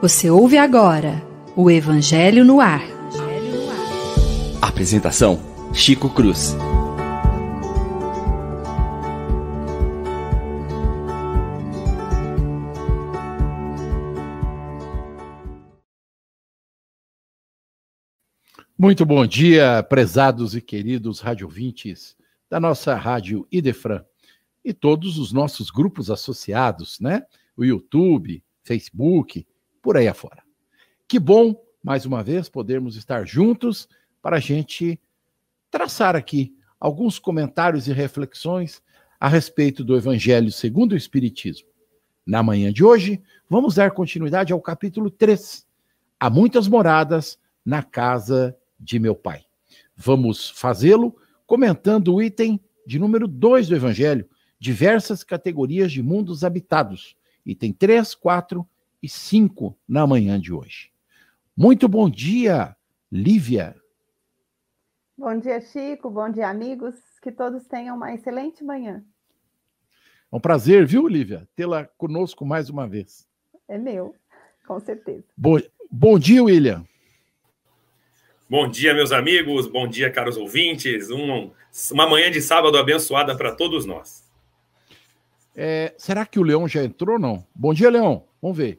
Você ouve agora o Evangelho no Ar. Apresentação: Chico Cruz. Muito bom dia, prezados e queridos radiovintes da nossa rádio Idefran e todos os nossos grupos associados, né? O YouTube, Facebook, por aí afora. Que bom, mais uma vez, podermos estar juntos para a gente traçar aqui alguns comentários e reflexões a respeito do Evangelho segundo o Espiritismo. Na manhã de hoje, vamos dar continuidade ao capítulo 3. Há muitas moradas na casa de meu Pai. Vamos fazê-lo comentando o item de número 2 do Evangelho, diversas categorias de mundos habitados, item 3, 4 e 5 na manhã de hoje. Muito bom dia, Lívia. Bom dia, Chico. Bom dia, amigos. Que todos tenham uma excelente manhã. É um prazer, viu, Lívia, tê-la conosco mais uma vez. É meu, com certeza. Bom, bom dia, William. Bom dia, meus amigos, bom dia, caros ouvintes. Um, uma manhã de sábado abençoada para todos nós. É, será que o Leão já entrou não? Bom dia, Leão. Vamos ver.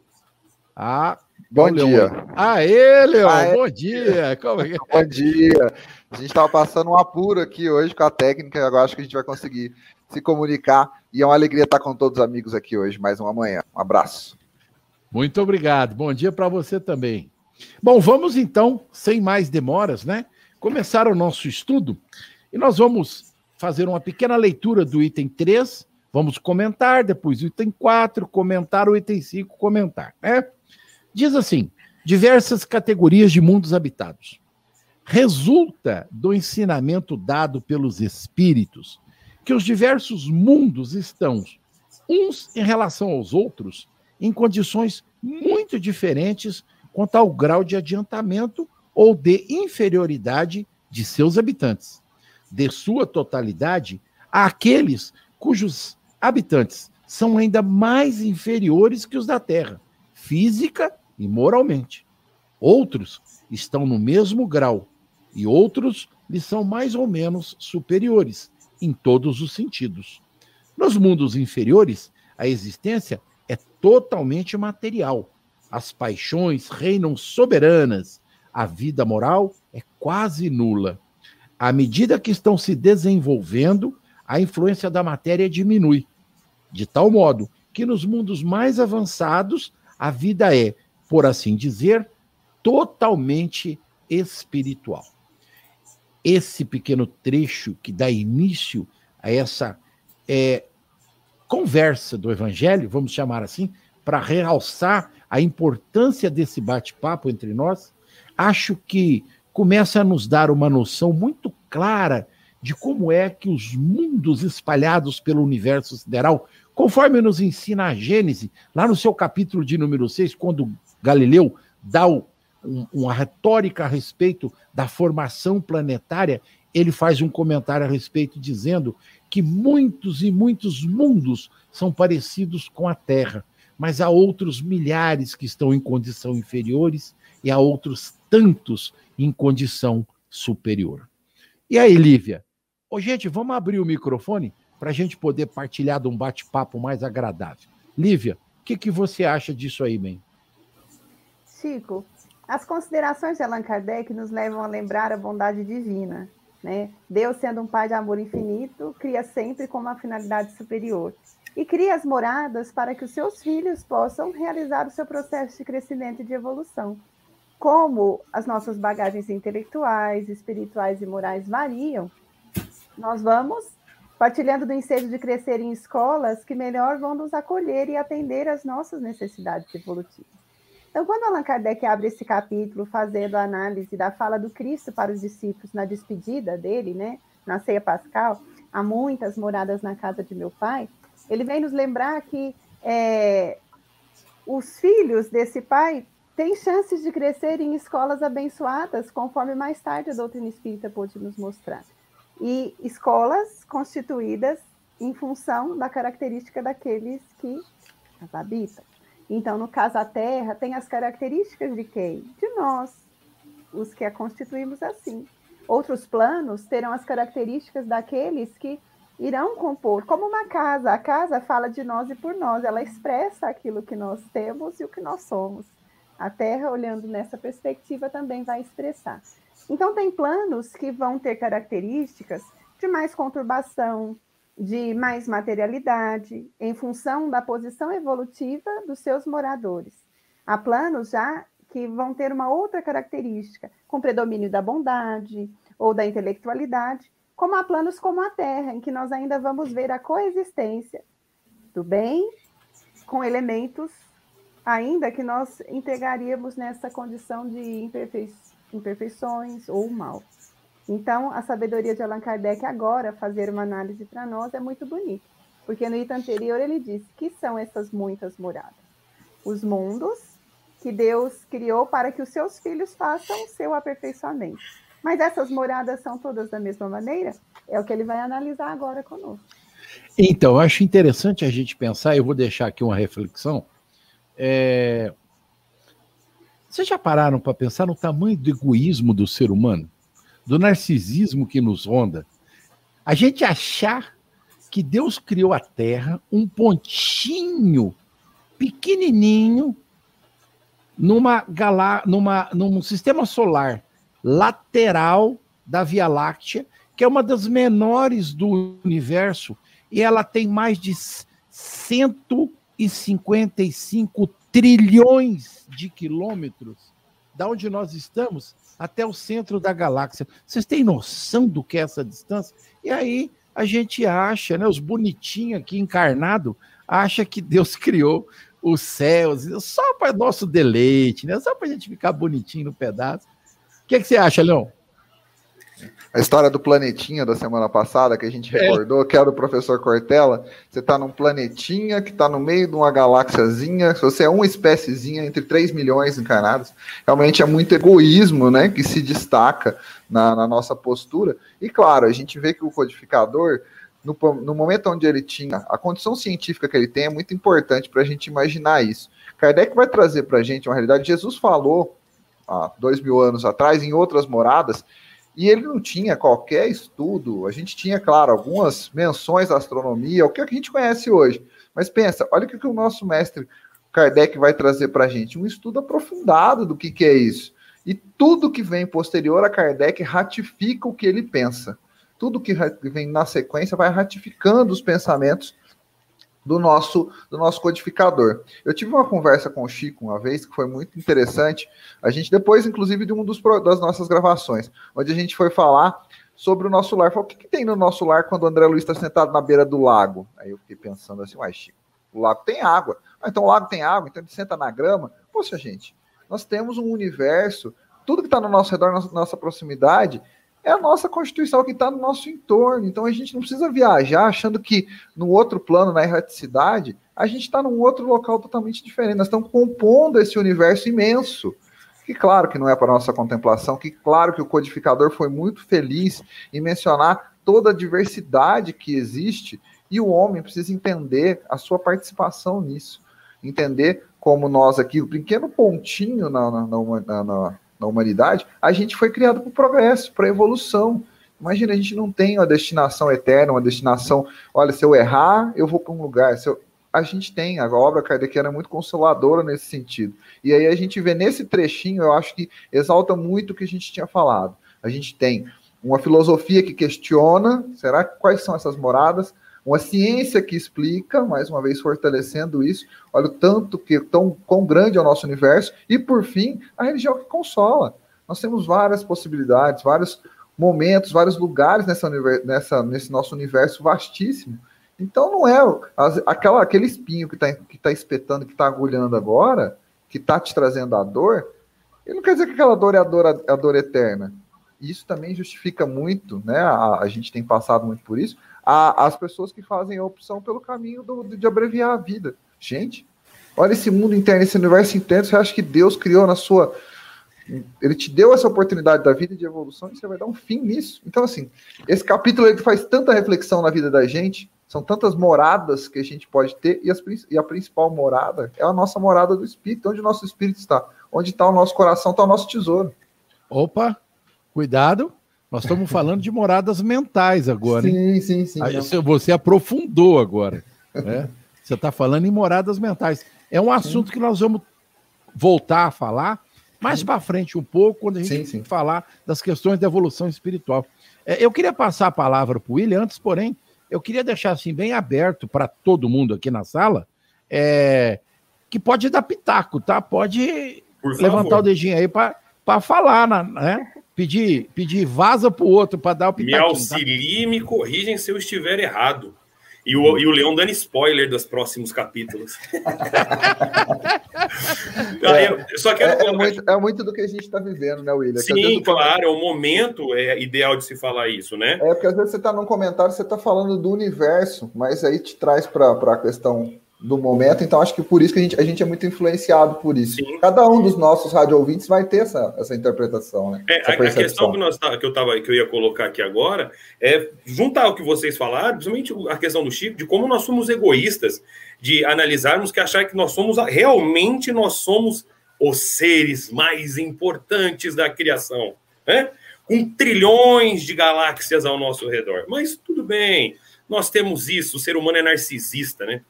Ah, bom dia. Aê, Leão, Aê. bom dia. Como é que... Bom dia. A gente estava passando um apuro aqui hoje com a técnica, agora acho que a gente vai conseguir se comunicar. E é uma alegria estar com todos os amigos aqui hoje, mais uma manhã. Um abraço. Muito obrigado. Bom dia para você também. Bom, vamos então, sem mais demoras, né? Começar o nosso estudo e nós vamos fazer uma pequena leitura do item 3, vamos comentar, depois item 4, comentar o item 5, comentar, né? Diz assim: diversas categorias de mundos habitados. Resulta do ensinamento dado pelos espíritos que os diversos mundos estão uns em relação aos outros em condições muito diferentes quanto ao grau de adiantamento ou de inferioridade de seus habitantes, de sua totalidade, àqueles cujos habitantes são ainda mais inferiores que os da Terra, física e moralmente. Outros estão no mesmo grau e outros lhes são mais ou menos superiores em todos os sentidos. Nos mundos inferiores, a existência é totalmente material as paixões reinam soberanas, a vida moral é quase nula. À medida que estão se desenvolvendo, a influência da matéria diminui, de tal modo que nos mundos mais avançados a vida é, por assim dizer, totalmente espiritual. Esse pequeno trecho que dá início a essa é, conversa do Evangelho, vamos chamar assim, para realçar a importância desse bate-papo entre nós, acho que começa a nos dar uma noção muito clara de como é que os mundos espalhados pelo universo sideral, conforme nos ensina a Gênese, lá no seu capítulo de número 6, quando Galileu dá um, uma retórica a respeito da formação planetária, ele faz um comentário a respeito dizendo que muitos e muitos mundos são parecidos com a Terra mas há outros milhares que estão em condição inferiores e há outros tantos em condição superior. E aí, Lívia? Ô, gente, vamos abrir o microfone para a gente poder partilhar de um bate-papo mais agradável. Lívia, o que, que você acha disso aí, bem? Chico, as considerações de Allan Kardec nos levam a lembrar a bondade divina. Né? Deus, sendo um Pai de amor infinito, cria sempre com uma finalidade superior e cria as moradas para que os seus filhos possam realizar o seu processo de crescimento e de evolução. Como as nossas bagagens intelectuais, espirituais e morais variam, nós vamos partilhando do ensejo de crescer em escolas que melhor vão nos acolher e atender às nossas necessidades evolutivas. Então, quando Allan Kardec abre esse capítulo fazendo a análise da fala do Cristo para os discípulos na despedida dele, né, na ceia pascal, há muitas moradas na casa de meu pai, ele vem nos lembrar que é, os filhos desse pai têm chances de crescer em escolas abençoadas, conforme mais tarde a doutrina espírita pôde nos mostrar. E escolas constituídas em função da característica daqueles que as habitam. Então, no caso, a Terra tem as características de quem? De nós, os que a constituímos assim. Outros planos terão as características daqueles que irão compor, como uma casa. A casa fala de nós e por nós, ela expressa aquilo que nós temos e o que nós somos. A Terra, olhando nessa perspectiva, também vai expressar. Então, tem planos que vão ter características de mais conturbação, de mais materialidade, em função da posição evolutiva dos seus moradores. Há planos já que vão ter uma outra característica, com predomínio da bondade ou da intelectualidade, como há planos como a Terra, em que nós ainda vamos ver a coexistência do bem com elementos ainda que nós integraríamos nessa condição de imperfei imperfeições ou mal. Então, a sabedoria de Allan Kardec agora, fazer uma análise para nós, é muito bonita, porque no item anterior ele disse que são essas muitas moradas. Os mundos que Deus criou para que os seus filhos façam o seu aperfeiçoamento. Mas essas moradas são todas da mesma maneira? É o que ele vai analisar agora conosco. Então, acho interessante a gente pensar, eu vou deixar aqui uma reflexão. É... Vocês já pararam para pensar no tamanho do egoísmo do ser humano? Do narcisismo que nos ronda? A gente achar que Deus criou a Terra, um pontinho pequenininho, numa galá, numa, num sistema solar lateral da Via Láctea, que é uma das menores do universo, e ela tem mais de 155 trilhões de quilômetros da onde nós estamos até o centro da galáxia. Vocês têm noção do que é essa distância? E aí a gente acha, né, os bonitinhos aqui encarnado, acha que Deus criou os céus só para nosso deleite, né? Só para a gente ficar bonitinho no pedaço. O que, é que você acha, Leão? A história do planetinha da semana passada, que a gente é. recordou, é. que é do professor Cortella. Você está num planetinha que está no meio de uma galáxiazinha. Se você é uma espéciezinha entre 3 milhões encarnados, realmente é muito egoísmo né, que se destaca na, na nossa postura. E claro, a gente vê que o codificador, no, no momento onde ele tinha a condição científica que ele tem, é muito importante para a gente imaginar isso. Kardec vai trazer para a gente uma realidade. Jesus falou há dois mil anos atrás, em outras moradas, e ele não tinha qualquer estudo. A gente tinha, claro, algumas menções da astronomia, o que a gente conhece hoje. Mas pensa, olha o que o nosso mestre Kardec vai trazer para a gente: um estudo aprofundado do que, que é isso. E tudo que vem posterior a Kardec ratifica o que ele pensa. Tudo que vem na sequência vai ratificando os pensamentos do nosso, do nosso codificador. Eu tive uma conversa com o Chico uma vez que foi muito interessante. A gente, depois, inclusive, de um dos das nossas gravações, onde a gente foi falar sobre o nosso lar. Falei, o que, que tem no nosso lar quando o André Luiz está sentado na beira do lago? Aí eu fiquei pensando assim, uai, Chico, o lago tem água. Ah, então o lago tem água, então ele senta na grama. Poxa, gente, nós temos um universo, tudo que está no nosso redor, na nossa proximidade, é a nossa Constituição que está no nosso entorno. Então a gente não precisa viajar achando que no outro plano, na erraticidade, a gente está num outro local totalmente diferente. Nós estamos compondo esse universo imenso. Que claro que não é para nossa contemplação, que claro que o codificador foi muito feliz em mencionar toda a diversidade que existe e o homem precisa entender a sua participação nisso. Entender como nós aqui, o pequeno pontinho na, na, na, na na humanidade, a gente foi criado para o progresso, para a evolução. Imagina, a gente não tem uma destinação eterna, uma destinação, olha, se eu errar, eu vou para um lugar. Se eu... A gente tem, a obra kardeciana é muito consoladora nesse sentido. E aí a gente vê nesse trechinho, eu acho que exalta muito o que a gente tinha falado. A gente tem uma filosofia que questiona, será quais são essas moradas? Uma ciência que explica, mais uma vez fortalecendo isso, olha o tanto que tão quão grande é o nosso universo, e por fim, a religião que consola. Nós temos várias possibilidades, vários momentos, vários lugares nessa, nessa, nesse nosso universo vastíssimo. Então não é aquela, aquele espinho que está que tá espetando, que está agulhando agora, que está te trazendo a dor, ele não quer dizer que aquela dor é a dor, a dor eterna. Isso também justifica muito, né? A, a gente tem passado muito por isso, a, as pessoas que fazem a opção pelo caminho do, de abreviar a vida. Gente, olha esse mundo interno, esse universo interno, você acha que Deus criou na sua. Ele te deu essa oportunidade da vida de evolução e você vai dar um fim nisso. Então, assim, esse capítulo ele faz tanta reflexão na vida da gente, São tantas moradas que a gente pode ter, e, as, e a principal morada é a nossa morada do espírito, onde o nosso espírito está. Onde está o nosso coração, está o nosso tesouro. Opa, cuidado. Nós estamos falando de moradas mentais agora. Sim, hein? sim, sim. Aí, você aprofundou agora. Né? Você está falando em moradas mentais. É um assunto sim. que nós vamos voltar a falar mais para frente um pouco, quando a gente sim, sim. falar das questões da evolução espiritual. É, eu queria passar a palavra para o William, antes, porém, eu queria deixar assim bem aberto para todo mundo aqui na sala, é, que pode dar pitaco, tá? Pode levantar o dedinho aí para falar, né? Pedir, pedir vaza para o outro para dar o. Me tá? auxilie e me corrigem se eu estiver errado. E o, e o Leão dando spoiler dos próximos capítulos. é, só quero é, é, muito, é, muito, do que a gente está vivendo, né, William? Sim, claro, é o momento é ideal de se falar isso, né? É, porque às vezes você está num comentário, você está falando do universo, mas aí te traz para a questão do momento, então acho que por isso que a gente, a gente é muito influenciado por isso. Sim. Cada um dos nossos rádio ouvintes vai ter essa, essa interpretação, né? É, a, a, questão que, nós, tá, que, eu tava, que eu ia colocar aqui agora é juntar o que vocês falaram, principalmente a questão do Chico, de como nós somos egoístas, de analisarmos que achar que nós somos, realmente nós somos os seres mais importantes da criação, né? Com trilhões de galáxias ao nosso redor. Mas tudo bem, nós temos isso, o ser humano é narcisista, né?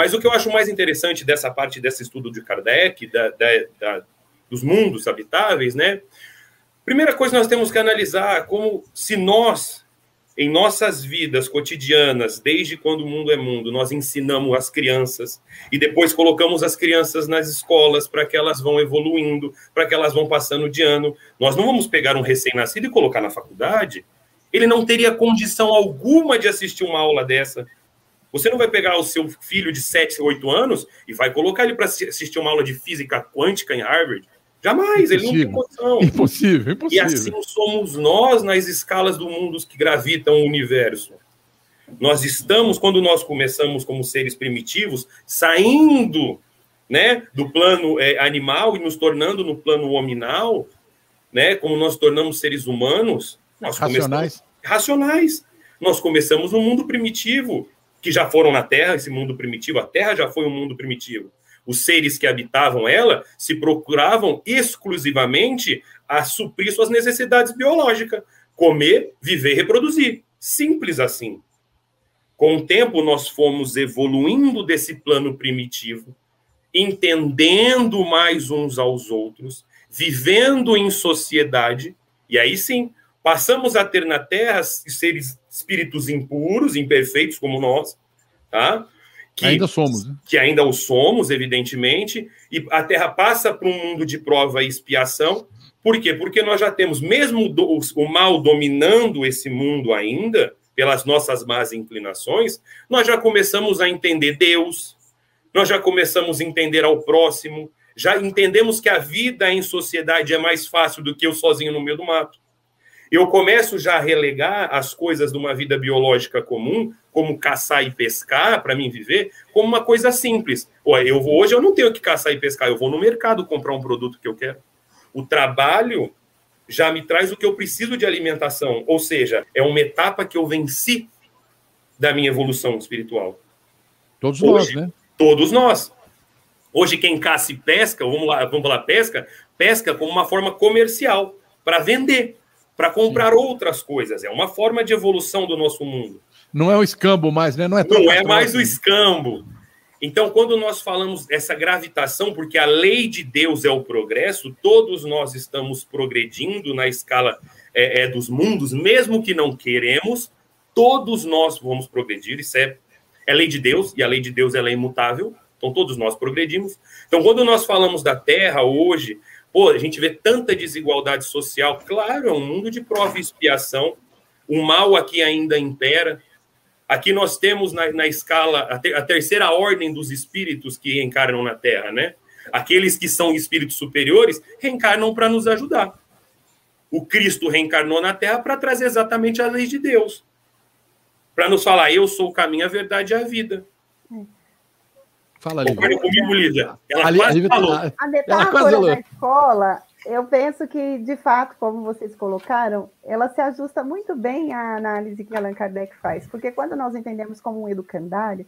Mas o que eu acho mais interessante dessa parte desse estudo de Kardec, da, da, da, dos mundos habitáveis, né? Primeira coisa nós temos que analisar como se nós, em nossas vidas cotidianas, desde quando o mundo é mundo, nós ensinamos as crianças e depois colocamos as crianças nas escolas para que elas vão evoluindo, para que elas vão passando de ano. Nós não vamos pegar um recém-nascido e colocar na faculdade. Ele não teria condição alguma de assistir uma aula dessa você não vai pegar o seu filho de 7, 8 anos e vai colocar ele para assistir uma aula de física quântica em Harvard. Jamais, impossível. ele não tem condição. Impossível, impossível. E assim somos nós nas escalas do mundo que gravitam o universo. Nós estamos, quando nós começamos como seres primitivos, saindo né, do plano é, animal e nos tornando no plano hominal, né, como nós tornamos seres humanos, nós racionais. racionais. Nós começamos no mundo primitivo, que já foram na Terra, esse mundo primitivo, a Terra já foi um mundo primitivo. Os seres que habitavam ela se procuravam exclusivamente a suprir suas necessidades biológicas: comer, viver, reproduzir. Simples assim. Com o tempo, nós fomos evoluindo desse plano primitivo, entendendo mais uns aos outros, vivendo em sociedade, e aí sim, passamos a ter na Terra seres espíritos impuros, imperfeitos como nós, tá? Que ainda somos, né? que ainda o somos, evidentemente, e a Terra passa para um mundo de prova e expiação. Por quê? Porque nós já temos, mesmo do, o mal dominando esse mundo ainda, pelas nossas más inclinações, nós já começamos a entender Deus, nós já começamos a entender ao próximo, já entendemos que a vida em sociedade é mais fácil do que eu sozinho no meio do mato eu começo já a relegar as coisas de uma vida biológica comum, como caçar e pescar, para mim viver, como uma coisa simples. Eu vou, hoje eu não tenho que caçar e pescar, eu vou no mercado comprar um produto que eu quero. O trabalho já me traz o que eu preciso de alimentação, ou seja, é uma etapa que eu venci da minha evolução espiritual. Todos hoje, nós, né? Todos nós. Hoje quem caça e pesca, vamos lá, vamos lá, pesca, pesca como uma forma comercial para vender para comprar Sim. outras coisas. É uma forma de evolução do nosso mundo. Não é o escambo mais, né? Não é, Não é mais o escambo. Então, quando nós falamos dessa gravitação, porque a lei de Deus é o progresso, todos nós estamos progredindo na escala é, é, dos mundos, mesmo que não queremos, todos nós vamos progredir. Isso é, é lei de Deus, e a lei de Deus ela é imutável. Então, todos nós progredimos. Então, quando nós falamos da Terra hoje, Pô, a gente vê tanta desigualdade social. Claro, é um mundo de prova e expiação. O mal aqui ainda impera. Aqui nós temos na, na escala a, ter, a, terceira ordem dos espíritos que reencarnam na Terra, né? Aqueles que são espíritos superiores reencarnam para nos ajudar. O Cristo reencarnou na Terra para trazer exatamente a lei de Deus. Para nos falar, eu sou o caminho, a verdade e a vida. Fala, Lívia. Concorda comigo, Lívia? Ela a, quase falou. A metáfora da escola eu penso que, de fato, como vocês colocaram, ela se ajusta muito bem à análise que Allan Kardec faz, porque quando nós entendemos como um educandário,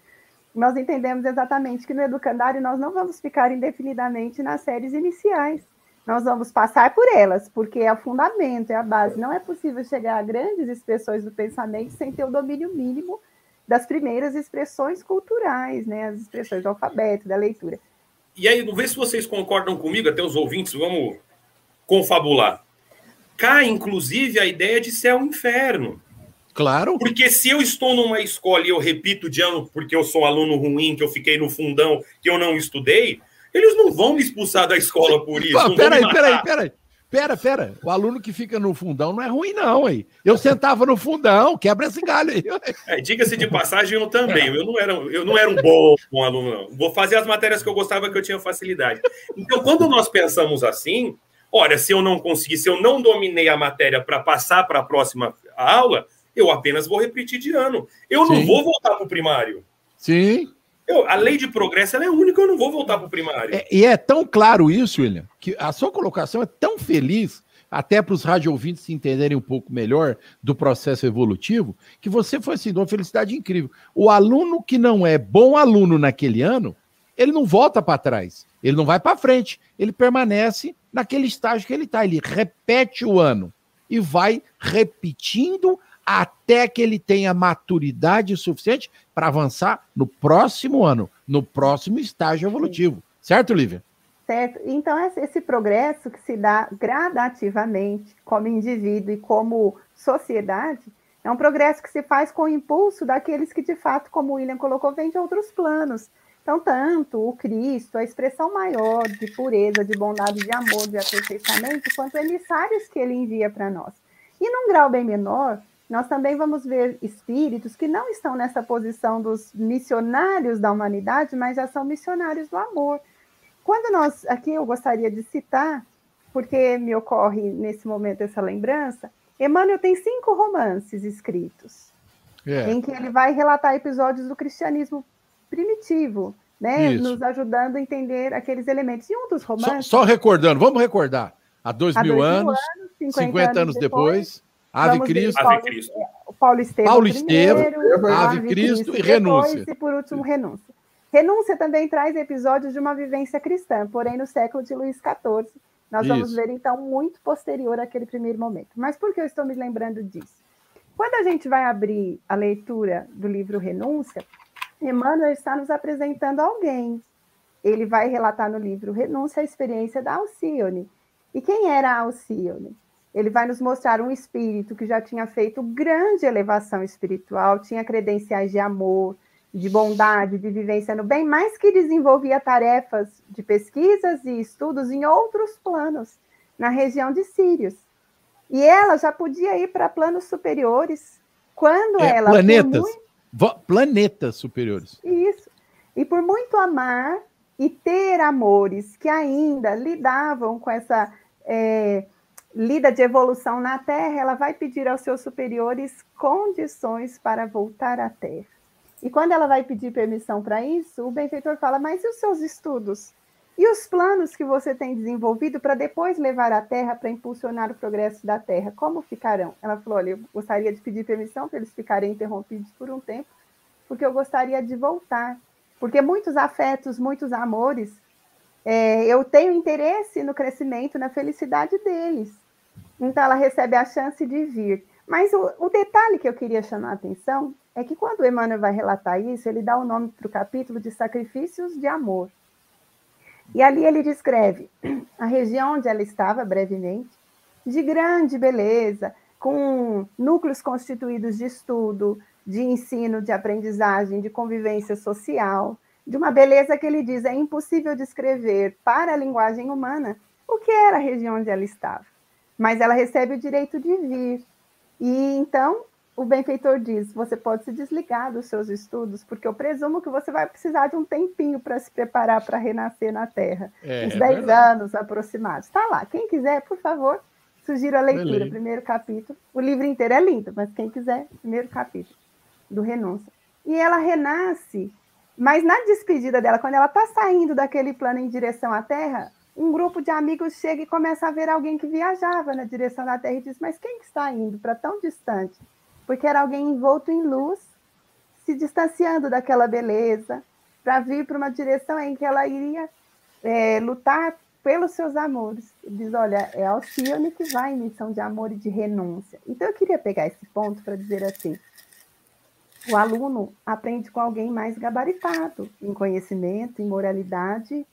nós entendemos exatamente que no educandário nós não vamos ficar indefinidamente nas séries iniciais. Nós vamos passar por elas, porque é o fundamento, é a base. Não é possível chegar a grandes expressões do pensamento sem ter o domínio mínimo das primeiras expressões culturais, né? as expressões do alfabeto, da leitura. E aí, vamos ver se vocês concordam comigo, até os ouvintes, vamos confabular. Cai, inclusive, a ideia de céu e inferno. Claro. Porque se eu estou numa escola e eu repito de ano porque eu sou aluno ruim, que eu fiquei no fundão, que eu não estudei, eles não vão me expulsar da escola por isso. Pô, peraí, peraí, peraí. Pera, pera. O aluno que fica no fundão não é ruim, não, aí. Eu sentava no fundão, quebra esse galho aí. É, Diga-se de passagem, eu também. Eu não era, eu não era um bom, bom aluno, não. Vou fazer as matérias que eu gostava, que eu tinha facilidade. Então, quando nós pensamos assim, olha, se eu não conseguir, se eu não dominei a matéria para passar para a próxima aula, eu apenas vou repetir de ano. Eu Sim. não vou voltar para o primário. Sim. Eu, a lei de progresso é única, eu não vou voltar para o primário. É, e é tão claro isso, William, que a sua colocação é tão feliz, até para os rádio ouvintes se entenderem um pouco melhor do processo evolutivo, que você foi assim, de uma felicidade incrível. O aluno que não é bom aluno naquele ano, ele não volta para trás, ele não vai para frente, ele permanece naquele estágio que ele está, ele repete o ano e vai repetindo até que ele tenha maturidade suficiente para avançar no próximo ano, no próximo estágio evolutivo. Certo, Lívia? Certo. Então, esse progresso que se dá gradativamente como indivíduo e como sociedade, é um progresso que se faz com o impulso daqueles que, de fato, como o William colocou, vêm de outros planos. Então, tanto o Cristo, a expressão maior de pureza, de bondade, de amor, de aperfeiçoamento, quanto emissários que ele envia para nós. E num grau bem menor, nós também vamos ver espíritos que não estão nessa posição dos missionários da humanidade, mas já são missionários do amor. Quando nós, aqui eu gostaria de citar, porque me ocorre nesse momento essa lembrança, Emmanuel tem cinco romances escritos, é. em que ele vai relatar episódios do cristianismo primitivo, né, nos ajudando a entender aqueles elementos. E um dos romances. Só, só recordando, vamos recordar. Há dois, há mil, dois anos, anos 50, 50 anos depois, depois Ave Cristo. Ave Cristo. O Paulo Estevam. Paulo Estevam, primeiro, Ave, Ave Cristo, Cristo, e Renúncia. e por último, Renúncia. Renúncia também traz episódios de uma vivência cristã, porém no século de Luís XIV. Nós Isso. vamos ver, então, muito posterior àquele primeiro momento. Mas por que eu estou me lembrando disso? Quando a gente vai abrir a leitura do livro Renúncia, Emmanuel está nos apresentando alguém. Ele vai relatar no livro Renúncia a experiência da Alcione. E quem era a Alcione? Ele vai nos mostrar um espírito que já tinha feito grande elevação espiritual, tinha credenciais de amor, de bondade, de vivência no bem, mas que desenvolvia tarefas de pesquisas e estudos em outros planos, na região de Sírios. E ela já podia ir para planos superiores quando é, ela. Planetas. Muito... Planetas superiores. Isso. E por muito amar e ter amores que ainda lidavam com essa. É, lida de evolução na Terra, ela vai pedir aos seus superiores condições para voltar à Terra. E quando ela vai pedir permissão para isso, o benfeitor fala: Mas e os seus estudos? E os planos que você tem desenvolvido para depois levar a Terra para impulsionar o progresso da Terra, como ficarão? Ela falou: Olha, eu gostaria de pedir permissão para eles ficarem interrompidos por um tempo, porque eu gostaria de voltar. Porque muitos afetos, muitos amores, é, eu tenho interesse no crescimento, na felicidade deles. Então, ela recebe a chance de vir. Mas o, o detalhe que eu queria chamar a atenção é que quando Emmanuel vai relatar isso, ele dá o nome para o capítulo de Sacrifícios de Amor. E ali ele descreve a região onde ela estava, brevemente, de grande beleza, com núcleos constituídos de estudo, de ensino, de aprendizagem, de convivência social, de uma beleza que ele diz é impossível descrever para a linguagem humana o que era a região onde ela estava mas ela recebe o direito de vir. E então o benfeitor diz: você pode se desligar dos seus estudos, porque eu presumo que você vai precisar de um tempinho para se preparar para renascer na Terra. É, uns 10 é anos aproximados. Está lá. Quem quiser, por favor, sugiro a leitura, primeiro capítulo. O livro inteiro é lindo, mas quem quiser, primeiro capítulo do Renúncia. E ela renasce, mas na despedida dela, quando ela está saindo daquele plano em direção à Terra, um grupo de amigos chega e começa a ver alguém que viajava na direção da Terra e diz: Mas quem que está indo para tão distante? Porque era alguém envolto em luz, se distanciando daquela beleza, para vir para uma direção em que ela iria é, lutar pelos seus amores. Ele diz: Olha, é Alcione que vai em missão de amor e de renúncia. Então eu queria pegar esse ponto para dizer assim: o aluno aprende com alguém mais gabaritado em conhecimento, em moralidade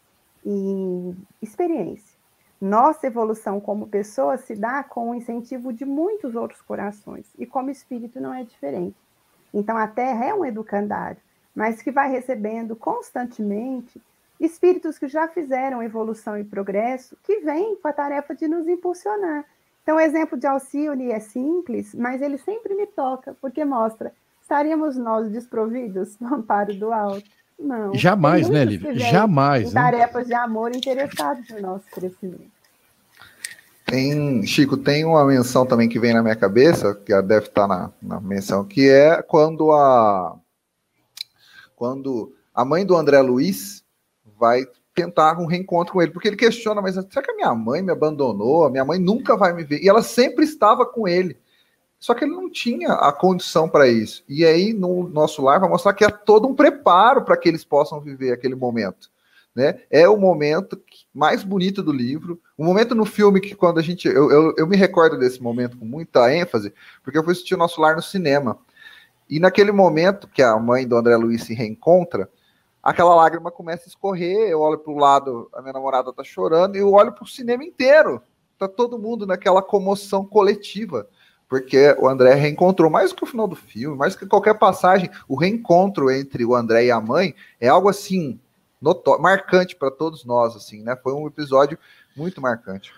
e experiência. Nossa evolução como pessoa se dá com o incentivo de muitos outros corações, e como espírito não é diferente. Então, a Terra é um educandário, mas que vai recebendo constantemente espíritos que já fizeram evolução e progresso, que vêm com a tarefa de nos impulsionar. Então, o exemplo de Alcione é simples, mas ele sempre me toca, porque mostra, estaríamos nós desprovidos do amparo do alto? Não. Jamais, né, Lívia? Jamais. Né? Tarefas de amor interessados no nosso crescimento. Tem, Chico, tem uma menção também que vem na minha cabeça, que deve estar na, na menção, que é quando a quando a mãe do André Luiz vai tentar um reencontro com ele, porque ele questiona, mas será que a minha mãe me abandonou? A minha mãe nunca vai me ver. E ela sempre estava com ele. Só que ele não tinha a condição para isso. E aí, no nosso lar, vai mostrar que é todo um preparo para que eles possam viver aquele momento. Né? É o momento mais bonito do livro. O momento no filme que, quando a gente. Eu, eu, eu me recordo desse momento com muita ênfase, porque eu fui assistir o nosso lar no cinema. E naquele momento que a mãe do André Luiz se reencontra, aquela lágrima começa a escorrer. Eu olho para o lado, a minha namorada está chorando, e eu olho para o cinema inteiro. Está todo mundo naquela comoção coletiva porque o André reencontrou mais que o final do filme, mais que qualquer passagem, o reencontro entre o André e a mãe é algo assim notório, marcante para todos nós, assim, né? Foi um episódio muito marcante.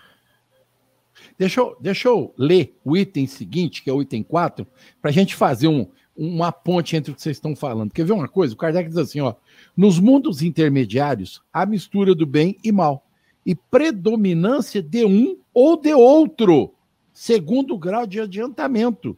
Deixa eu, deixa eu ler o item seguinte, que é o item 4, para a gente fazer um, uma ponte entre o que vocês estão falando. Quer ver uma coisa? O Kardec diz assim: ó, nos mundos intermediários, há mistura do bem e mal, e predominância de um ou de outro segundo grau de adiantamento.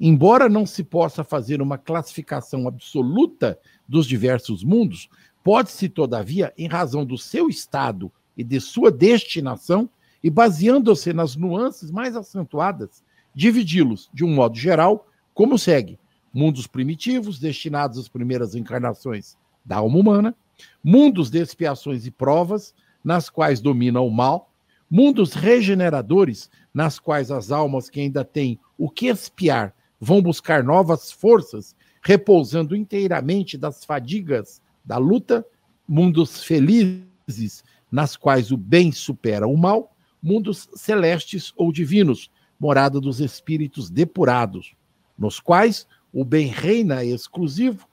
Embora não se possa fazer uma classificação absoluta dos diversos mundos, pode-se, todavia, em razão do seu estado e de sua destinação, e baseando-se nas nuances mais acentuadas, dividi-los, de um modo geral, como segue: mundos primitivos, destinados às primeiras encarnações da alma humana, mundos de expiações e provas, nas quais domina o mal, mundos regeneradores, nas quais as almas que ainda têm o que espiar vão buscar novas forças, repousando inteiramente das fadigas da luta, mundos felizes, nas quais o bem supera o mal, mundos celestes ou divinos, morada dos espíritos depurados, nos quais o bem reina exclusivo,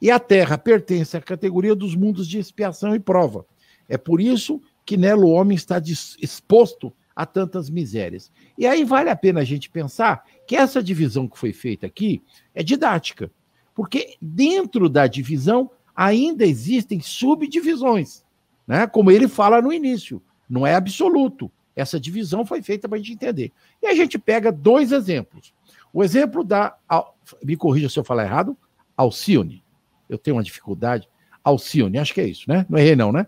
e a terra pertence à categoria dos mundos de expiação e prova. É por isso que nela o homem está exposto a tantas misérias. E aí vale a pena a gente pensar que essa divisão que foi feita aqui é didática, porque dentro da divisão ainda existem subdivisões, né? como ele fala no início, não é absoluto. Essa divisão foi feita para a gente entender. E a gente pega dois exemplos. O exemplo da. Me corrija se eu falar errado, Alcione. Eu tenho uma dificuldade. Alcione, acho que é isso, né? Não errei, não, né?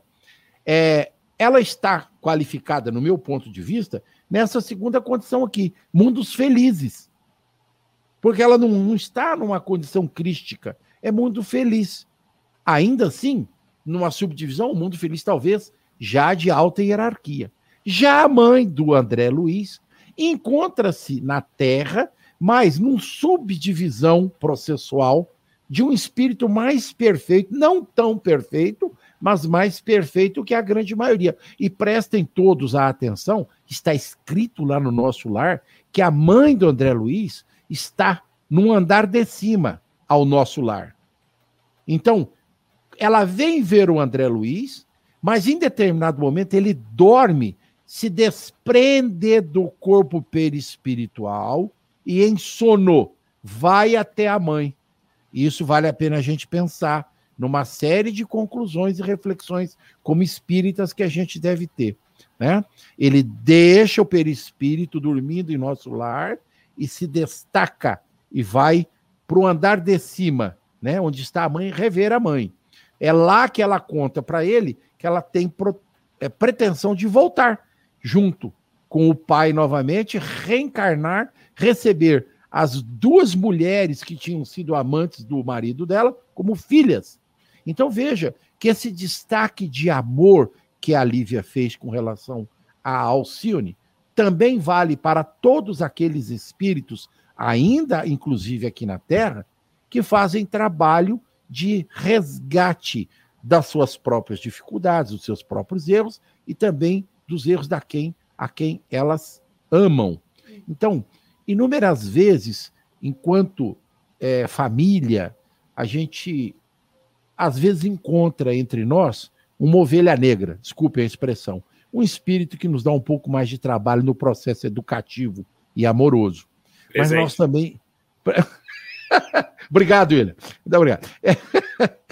É, ela está qualificada, no meu ponto de vista, nessa segunda condição aqui, mundos felizes. Porque ela não, não está numa condição crística, é mundo feliz. Ainda assim, numa subdivisão, o mundo feliz talvez já de alta hierarquia. Já a mãe do André Luiz encontra-se na Terra, mas num subdivisão processual de um espírito mais perfeito, não tão perfeito, mas mais perfeito que a grande maioria. E prestem todos a atenção, está escrito lá no nosso lar que a mãe do André Luiz está num andar de cima ao nosso lar. Então, ela vem ver o André Luiz, mas em determinado momento ele dorme, se desprende do corpo perispiritual e em sono vai até a mãe. Isso vale a pena a gente pensar numa série de conclusões e reflexões como espíritas que a gente deve ter. Né? Ele deixa o perispírito dormindo em nosso lar e se destaca e vai para o andar de cima, né? onde está a mãe, rever a mãe. É lá que ela conta para ele que ela tem pro, é, pretensão de voltar junto com o pai novamente, reencarnar, receber as duas mulheres que tinham sido amantes do marido dela como filhas. Então veja que esse destaque de amor que a Lívia fez com relação a Alcione também vale para todos aqueles espíritos, ainda inclusive aqui na Terra, que fazem trabalho de resgate das suas próprias dificuldades, dos seus próprios erros e também dos erros da quem, a quem elas amam. Então, inúmeras vezes, enquanto é, família, a gente às vezes encontra entre nós uma ovelha negra, desculpe a expressão, um espírito que nos dá um pouco mais de trabalho no processo educativo e amoroso. Mas nós também. obrigado, William. Muito obrigado. É...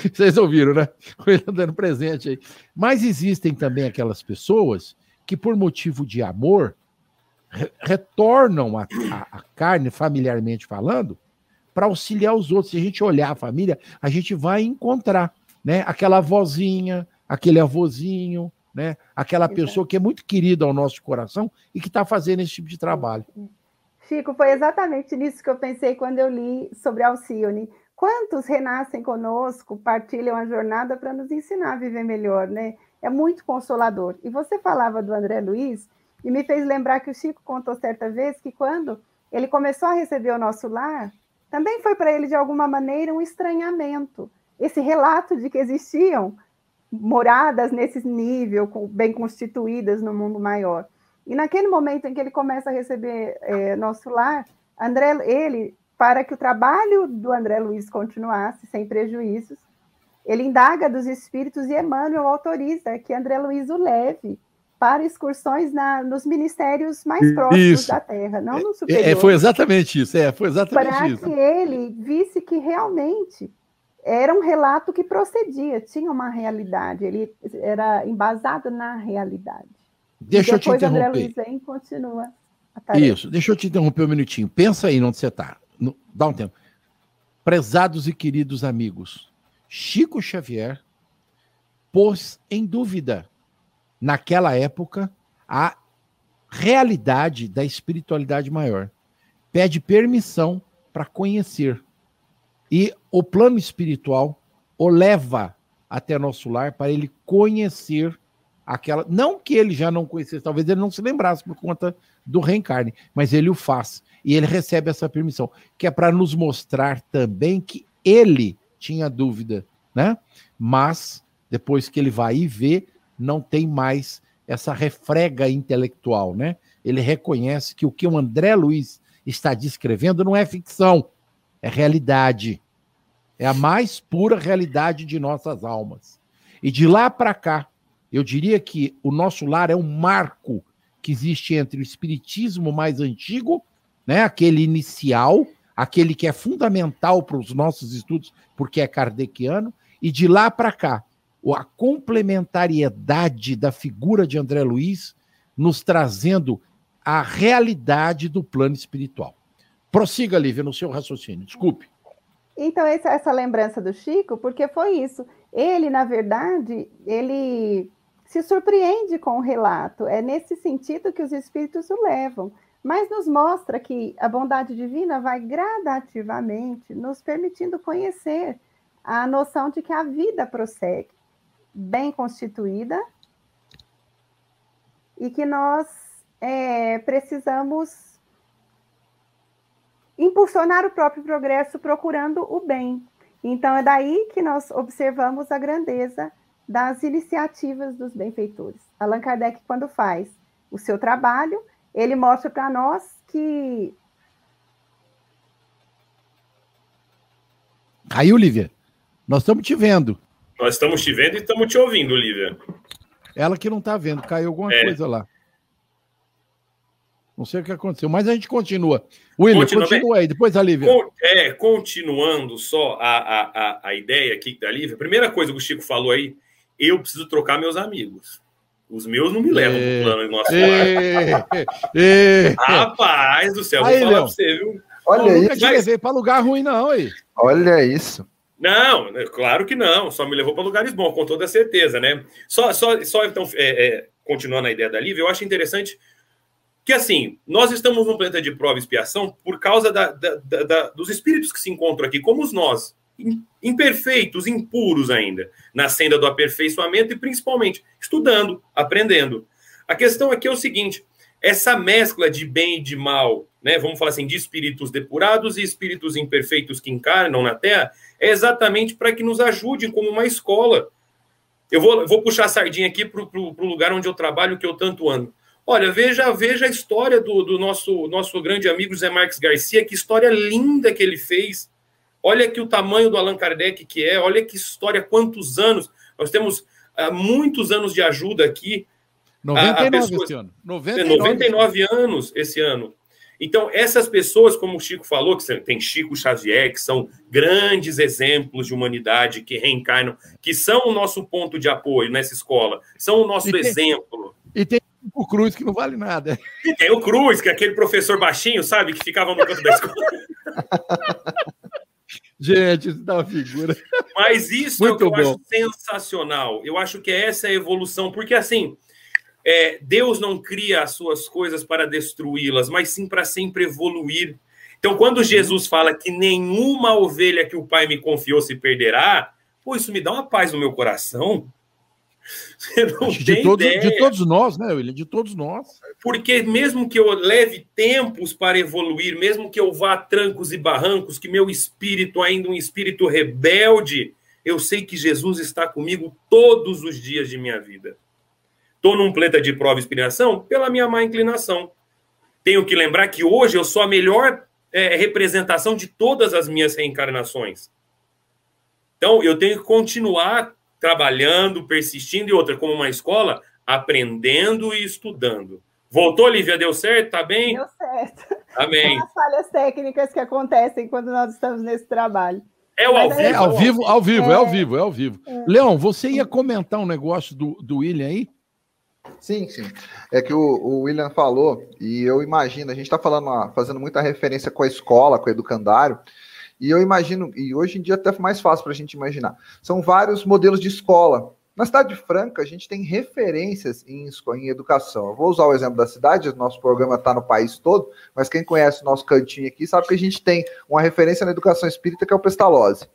Vocês ouviram, né? O William dando presente aí. Mas existem também aquelas pessoas que, por motivo de amor, re retornam a carne, familiarmente falando, para auxiliar os outros. Se a gente olhar a família, a gente vai encontrar né? aquela avózinha, aquele avôzinho, né? aquela pessoa que é muito querida ao nosso coração e que está fazendo esse tipo de trabalho. Chico, foi exatamente nisso que eu pensei quando eu li sobre Alcione. Quantos renascem conosco, partilham a jornada para nos ensinar a viver melhor, né? É muito consolador. E você falava do André Luiz e me fez lembrar que o Chico contou certa vez que quando ele começou a receber o nosso lar, também foi para ele de alguma maneira um estranhamento. Esse relato de que existiam moradas nesse nível, bem constituídas no mundo maior. E naquele momento em que ele começa a receber é, nosso lar, André, ele, para que o trabalho do André Luiz continuasse sem prejuízos, ele indaga dos espíritos e Emmanuel autoriza que André Luiz o leve para excursões na, nos ministérios mais próximos isso. da Terra, não no superior. É, foi exatamente isso, é, foi exatamente para isso. Para que ele visse que realmente era um relato que procedia, tinha uma realidade, ele era embasado na realidade. Deixa eu te interromper. André Luiz vem continua Isso, deixa eu te interromper um minutinho. Pensa aí onde você está. Dá um tempo. Prezados e queridos amigos, Chico Xavier pôs em dúvida, naquela época, a realidade da espiritualidade maior. Pede permissão para conhecer e o plano espiritual o leva até nosso lar para ele conhecer aquela. Não que ele já não conhecesse, talvez ele não se lembrasse por conta do reencarne, mas ele o faz. E ele recebe essa permissão, que é para nos mostrar também que ele tinha dúvida, né? Mas depois que ele vai e vê, não tem mais essa refrega intelectual, né? Ele reconhece que o que o André Luiz está descrevendo não é ficção, é realidade. É a mais pura realidade de nossas almas. E de lá para cá, eu diria que o nosso lar é um marco que existe entre o espiritismo mais antigo, né, aquele inicial, aquele que é fundamental para os nossos estudos, porque é kardeciano, e de lá para cá, a complementariedade da figura de André Luiz nos trazendo a realidade do plano espiritual. Prossiga, Lívia, no seu raciocínio. Desculpe. Então, essa, lembrança do Chico, porque foi isso. Ele, na verdade, ele se surpreende com o relato. É nesse sentido que os espíritos o levam. Mas nos mostra que a bondade divina vai gradativamente nos permitindo conhecer a noção de que a vida prossegue bem constituída e que nós é, precisamos impulsionar o próprio progresso procurando o bem. Então, é daí que nós observamos a grandeza das iniciativas dos benfeitores. Allan Kardec, quando faz o seu trabalho, ele mostra para nós que. Caiu, Lívia. Nós estamos te vendo. Nós estamos te vendo e estamos te ouvindo, Lívia. Ela que não está vendo, caiu alguma é. coisa lá. Não sei o que aconteceu, mas a gente continua. William, continua, continua aí, depois a Lívia. É, continuando só a, a, a, ideia aqui da Lívia, a primeira coisa que o Chico falou aí, eu preciso trocar meus amigos. Os meus não me levam para o plano nosso Rapaz do céu, aí, vou falar para você, viu? Olha isso. Nunca te levei para lugar ruim, não, aí. Olha isso. Não, claro que não. Só me levou para lugares bons, com toda certeza, né? Só, só, só então, é, é, continuando a ideia da Lívia, eu acho interessante que, assim, nós estamos num planeta de prova e expiação por causa da, da, da, dos espíritos que se encontram aqui, como os nós, imperfeitos, impuros ainda, na senda do aperfeiçoamento e, principalmente, estudando, aprendendo. A questão aqui é o seguinte: essa mescla de bem e de mal, né, vamos falar assim, de espíritos depurados e espíritos imperfeitos que encarnam na Terra, é exatamente para que nos ajudem como uma escola. Eu vou, vou puxar a sardinha aqui para o lugar onde eu trabalho, que eu tanto ando. Olha, veja, veja a história do, do nosso, nosso grande amigo Zé Marques Garcia, que história linda que ele fez. Olha aqui o tamanho do Allan Kardec que é, olha que história, quantos anos. Nós temos uh, muitos anos de ajuda aqui. 99 a, a pessoas, esse ano. 99, 99 anos esse ano. Então, essas pessoas, como o Chico falou, que tem Chico Xavier, que são grandes exemplos de humanidade que reencarnam, que são o nosso ponto de apoio nessa escola, são o nosso e exemplo. e tem o Cruz, que não vale nada. E tem o Cruz, que é aquele professor baixinho, sabe, que ficava no canto da escola. Gente, isso dá uma figura. Mas isso Muito é o que eu bom. acho sensacional. Eu acho que essa é a evolução, porque assim é, Deus não cria as suas coisas para destruí-las, mas sim para sempre evoluir. Então, quando Jesus fala que nenhuma ovelha que o Pai me confiou se perderá, pô, isso me dá uma paz no meu coração. Você não de, tem ideia. de todos nós, né, William? De todos nós. Porque mesmo que eu leve tempos para evoluir, mesmo que eu vá a trancos e barrancos, que meu espírito ainda um espírito rebelde, eu sei que Jesus está comigo todos os dias de minha vida. Estou num planeta de prova e inspiração pela minha má inclinação. Tenho que lembrar que hoje eu sou a melhor é, representação de todas as minhas reencarnações. Então, eu tenho que continuar trabalhando, persistindo e outra, como uma escola, aprendendo e estudando. Voltou, Lívia? Deu certo? Tá bem? Deu certo. Amém. São as falhas técnicas que acontecem quando nós estamos nesse trabalho. É o ao vivo. É ao vivo, ao vivo, é, é ao vivo, é ao vivo. É. Leão, você ia comentar um negócio do, do William aí? Sim, sim. É que o, o William falou, e eu imagino, a gente está falando, fazendo muita referência com a escola, com o educandário, e eu imagino, e hoje em dia até mais fácil para a gente imaginar, são vários modelos de escola. Na cidade franca, a gente tem referências em, em educação. Eu vou usar o exemplo da cidade, nosso programa está no país todo, mas quem conhece o nosso cantinho aqui sabe que a gente tem uma referência na educação espírita que é o Pestalozzi,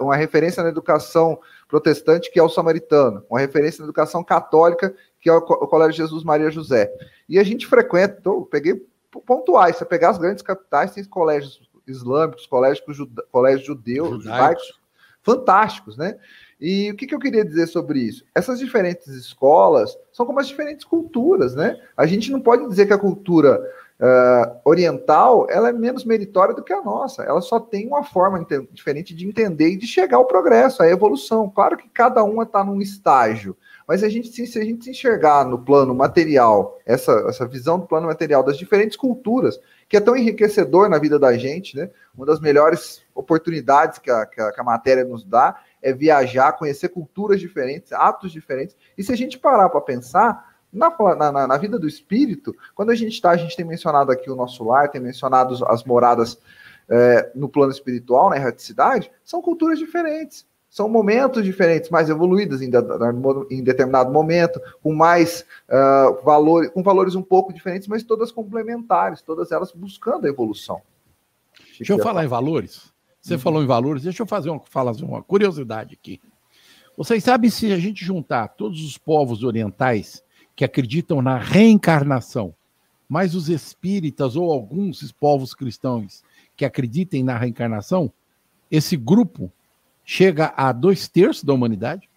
uma referência na educação protestante que é o Samaritano, uma referência na educação católica que é o, Colégio Jesus Maria José. E a gente frequenta, então, peguei pontuais, você pegar as grandes capitais, tem colégios islâmicos, colégios, juda, colégios judeus, judaicos. judaicos, fantásticos, né? E o que, que, eu queria dizer sobre isso? Essas diferentes escolas são como as diferentes culturas, né? A gente não pode dizer que a cultura uh, oriental ela é menos meritória do que a nossa. Ela só tem uma forma diferente de entender e de chegar ao progresso, à evolução. Claro que cada uma está num estágio, mas a gente, se a gente enxergar no plano material, essa, essa visão do plano material das diferentes culturas, que é tão enriquecedor na vida da gente, né? Uma das melhores oportunidades que a, que a, que a matéria nos dá é viajar, conhecer culturas diferentes, atos diferentes. E se a gente parar para pensar, na, na, na, vida do espírito, quando a gente está, a gente tem mencionado aqui o nosso lar, tem mencionado as moradas é, no plano espiritual, na erraticidade, são culturas diferentes são momentos diferentes, mais evoluídos em, em determinado momento, com mais uh, valor, com valores um pouco diferentes, mas todas complementares, todas elas buscando a evolução. Deixa eu falar em valores. Você uhum. falou em valores, deixa eu fazer uma, falar uma curiosidade aqui. Vocês sabem se a gente juntar todos os povos orientais que acreditam na reencarnação, mais os espíritas ou alguns povos cristãos que acreditem na reencarnação, esse grupo chega a dois terços da humanidade?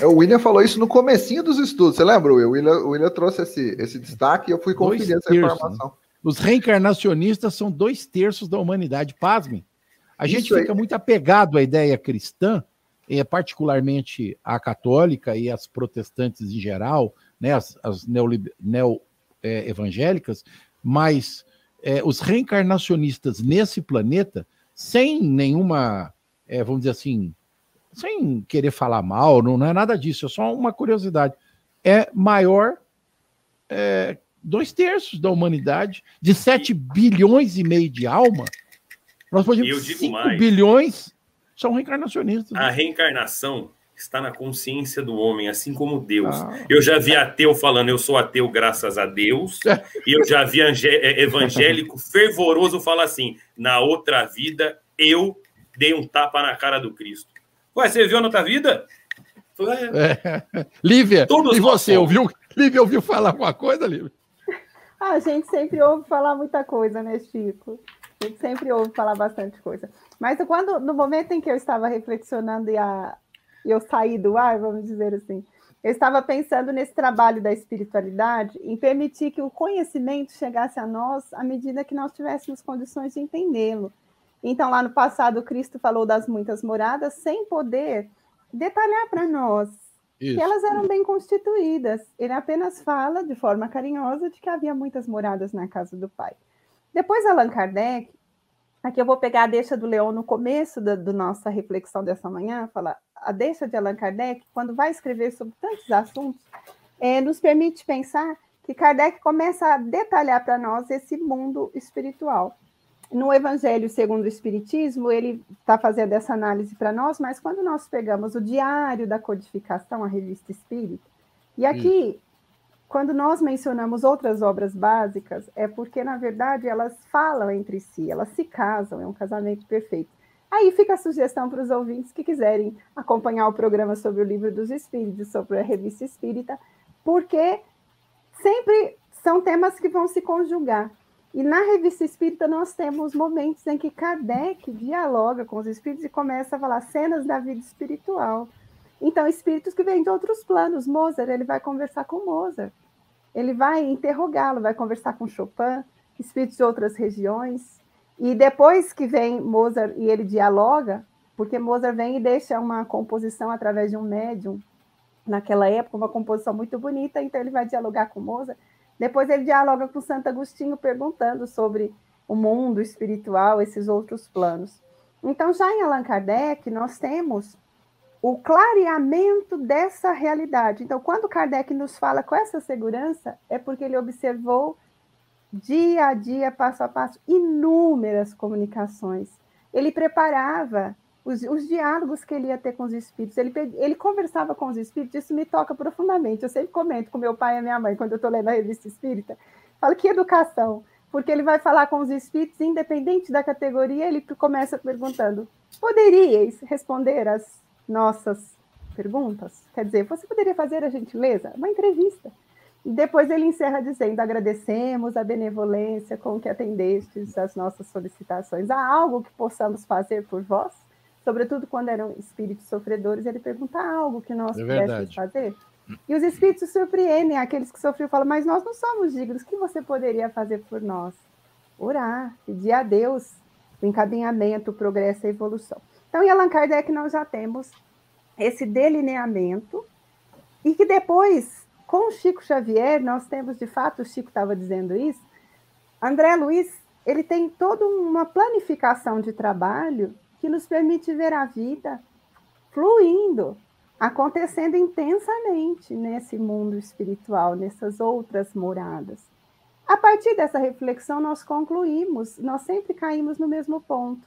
É, o William falou isso no comecinho dos estudos, você lembra, Will? O William, o William trouxe esse, esse destaque e eu fui conferir essa terços, informação. Né? Os reencarnacionistas são dois terços da humanidade, pasmem. A gente isso fica aí. muito apegado à ideia cristã, é, particularmente a católica e as protestantes em geral, né, as, as neo-evangélicas, neo, é, mas é, os reencarnacionistas nesse planeta, sem nenhuma é, vamos dizer assim, sem querer falar mal, não, não, é nada disso, é só uma curiosidade. É maior é, dois terços da humanidade, de 7 bilhões e meio de alma, nós podemos 5 bilhões são reencarnacionistas. A reencarnação está na consciência do homem, assim como Deus. Ah. Eu já vi ateu falando, eu sou ateu graças a Deus, e eu já vi é, evangélico fervoroso falar assim, na outra vida eu dei um tapa na cara do Cristo. Ué, você viu na outra vida? É. Lívia, Todos e você ouviu? Lívia ouviu falar alguma coisa, Lívia? Ah, a gente sempre ouve falar muita coisa, né, Chico? A gente sempre ouve falar bastante coisa. Mas quando, no momento em que eu estava reflexionando e a, eu saí do ar, vamos dizer assim, eu estava pensando nesse trabalho da espiritualidade, em permitir que o conhecimento chegasse a nós à medida que nós tivéssemos condições de entendê-lo. Então, lá no passado, Cristo falou das muitas moradas sem poder detalhar para nós Isso. que elas eram bem constituídas. Ele apenas fala, de forma carinhosa, de que havia muitas moradas na casa do Pai. Depois, Allan Kardec, aqui eu vou pegar a deixa do Leão no começo da do nossa reflexão dessa manhã, falar a deixa de Allan Kardec, quando vai escrever sobre tantos assuntos, é, nos permite pensar que Kardec começa a detalhar para nós esse mundo espiritual. No Evangelho segundo o Espiritismo, ele está fazendo essa análise para nós, mas quando nós pegamos o Diário da Codificação, a revista Espírita, e aqui, hum. quando nós mencionamos outras obras básicas, é porque, na verdade, elas falam entre si, elas se casam, é um casamento perfeito. Aí fica a sugestão para os ouvintes que quiserem acompanhar o programa sobre o Livro dos Espíritos, sobre a Revista Espírita, porque sempre são temas que vão se conjugar. E na Revista Espírita nós temos momentos em que Kardec dialoga com os espíritos e começa a falar cenas da vida espiritual. Então, espíritos que vêm de outros planos. Mozart, ele vai conversar com Mozart. Ele vai interrogá-lo, vai conversar com Chopin, espíritos de outras regiões. E depois que vem Mozart e ele dialoga, porque Mozart vem e deixa uma composição através de um médium, naquela época, uma composição muito bonita, então ele vai dialogar com Mozart. Depois ele dialoga com Santo Agostinho, perguntando sobre o mundo espiritual, esses outros planos. Então, já em Allan Kardec, nós temos o clareamento dessa realidade. Então, quando Kardec nos fala com essa segurança, é porque ele observou dia a dia, passo a passo, inúmeras comunicações. Ele preparava os, os, diálogos que ele ia ter com os espíritos. Ele, ele conversava com os espíritos, isso me toca profundamente. Eu sempre comento com meu pai e minha mãe, quando eu estou lendo a revista espírita, falo que educação, porque ele vai falar com os espíritos, independente da categoria, ele começa perguntando: poderíeis responder as nossas perguntas? Quer dizer, você poderia fazer a gentileza? Uma entrevista. Depois ele encerra dizendo: agradecemos a benevolência com que atendestes às nossas solicitações. Há algo que possamos fazer por vós? Sobretudo quando eram espíritos sofredores, ele pergunta algo que nós é pudéssemos fazer. E os espíritos surpreendem aqueles que sofreram e falam: Mas nós não somos dignos, o que você poderia fazer por nós? Orar, pedir a Deus o encaminhamento, o progresso a evolução. Então, em Allan Kardec, nós já temos esse delineamento, e que depois com o Chico Xavier, nós temos, de fato, o Chico estava dizendo isso, André Luiz, ele tem toda uma planificação de trabalho que nos permite ver a vida fluindo, acontecendo intensamente nesse mundo espiritual, nessas outras moradas. A partir dessa reflexão, nós concluímos, nós sempre caímos no mesmo ponto,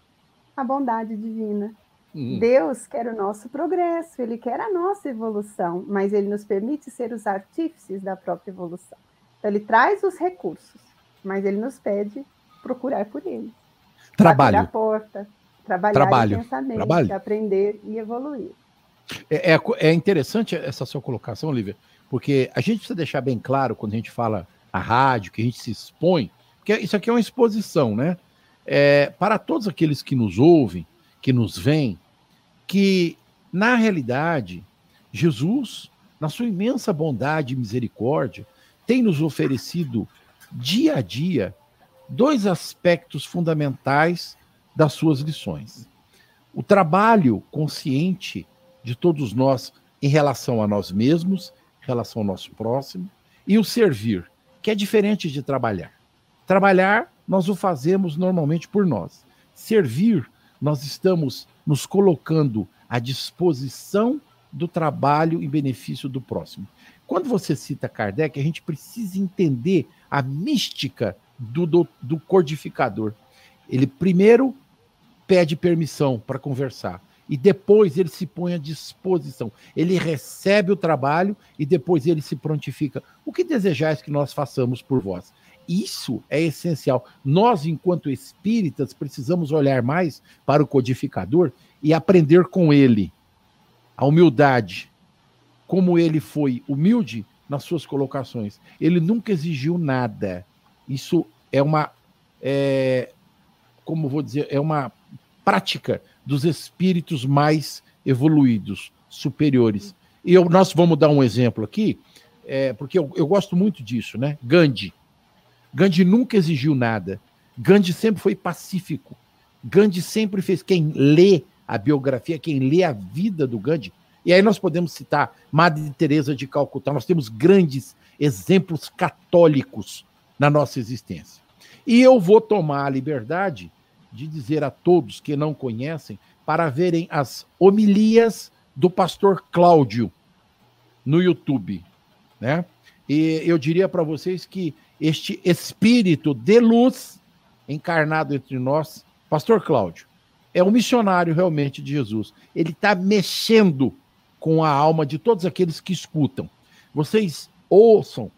a bondade divina. Uhum. Deus quer o nosso progresso, Ele quer a nossa evolução, mas Ele nos permite ser os artífices da própria evolução. Então, Ele traz os recursos, mas Ele nos pede procurar por Ele. Trabalho. a porta, trabalhar Trabalho. intensamente, Trabalho. aprender e evoluir. É, é, é, interessante essa sua colocação, Olivia, porque a gente precisa deixar bem claro quando a gente fala a rádio, que a gente se expõe, que isso aqui é uma exposição, né? É, para todos aqueles que nos ouvem, que nos veem, que, na realidade, Jesus, na sua imensa bondade e misericórdia, tem nos oferecido dia a dia dois aspectos fundamentais das suas lições. O trabalho consciente de todos nós em relação a nós mesmos, em relação ao nosso próximo, e o servir, que é diferente de trabalhar. Trabalhar, nós o fazemos normalmente por nós. Servir, nós estamos nos colocando à disposição do trabalho em benefício do próximo. Quando você cita Kardec, a gente precisa entender a mística do, do, do codificador. Ele primeiro pede permissão para conversar e depois ele se põe à disposição. Ele recebe o trabalho e depois ele se prontifica. O que desejais que nós façamos por vós? Isso é essencial. Nós, enquanto espíritas, precisamos olhar mais para o codificador e aprender com ele a humildade, como ele foi humilde nas suas colocações. Ele nunca exigiu nada. Isso é uma, é, como vou dizer, é uma prática dos espíritos mais evoluídos, superiores. E eu, nós vamos dar um exemplo aqui, é, porque eu, eu gosto muito disso, né? Gandhi. Gandhi nunca exigiu nada. Gandhi sempre foi pacífico. Gandhi sempre fez. Quem lê a biografia, quem lê a vida do Gandhi, e aí nós podemos citar Madre Teresa de Calcutá, nós temos grandes exemplos católicos na nossa existência. E eu vou tomar a liberdade de dizer a todos que não conhecem para verem as homilias do pastor Cláudio no YouTube, né? E eu diria para vocês que este espírito de luz encarnado entre nós, pastor Cláudio, é um missionário realmente de Jesus. Ele está mexendo com a alma de todos aqueles que escutam. Vocês ouçam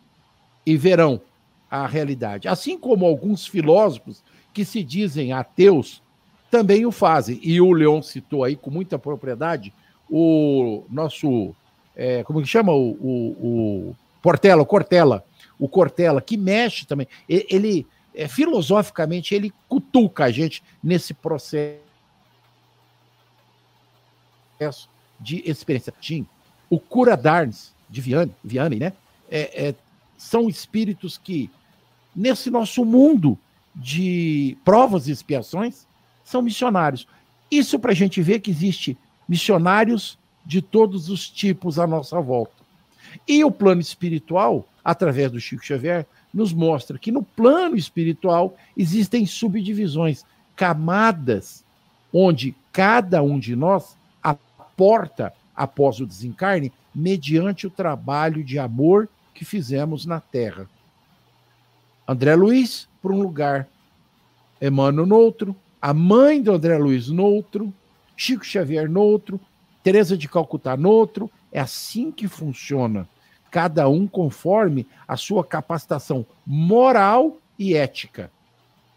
e verão a realidade. Assim como alguns filósofos que se dizem ateus também o fazem. E o Leon citou aí com muita propriedade o nosso. É, como que chama? O, o, o Portela, o Cortella. O Cortella, que mexe também. Ele, é, filosoficamente, ele cutuca a gente nesse processo de experiência. Jim, o Cura Darnes, de Vianney, Vianney né? É, é, são espíritos que, nesse nosso mundo de provas e expiações, são missionários. Isso para a gente ver que existe missionários de todos os tipos à nossa volta. E o plano espiritual, através do Chico Xavier, nos mostra que no plano espiritual existem subdivisões, camadas, onde cada um de nós aporta após o desencarne mediante o trabalho de amor que fizemos na Terra. André Luiz para um lugar, Emmanuel no outro, a mãe do André Luiz no outro, Chico Xavier no outro, Teresa de Calcutá no outro. É assim que funciona. Cada um conforme a sua capacitação moral e ética.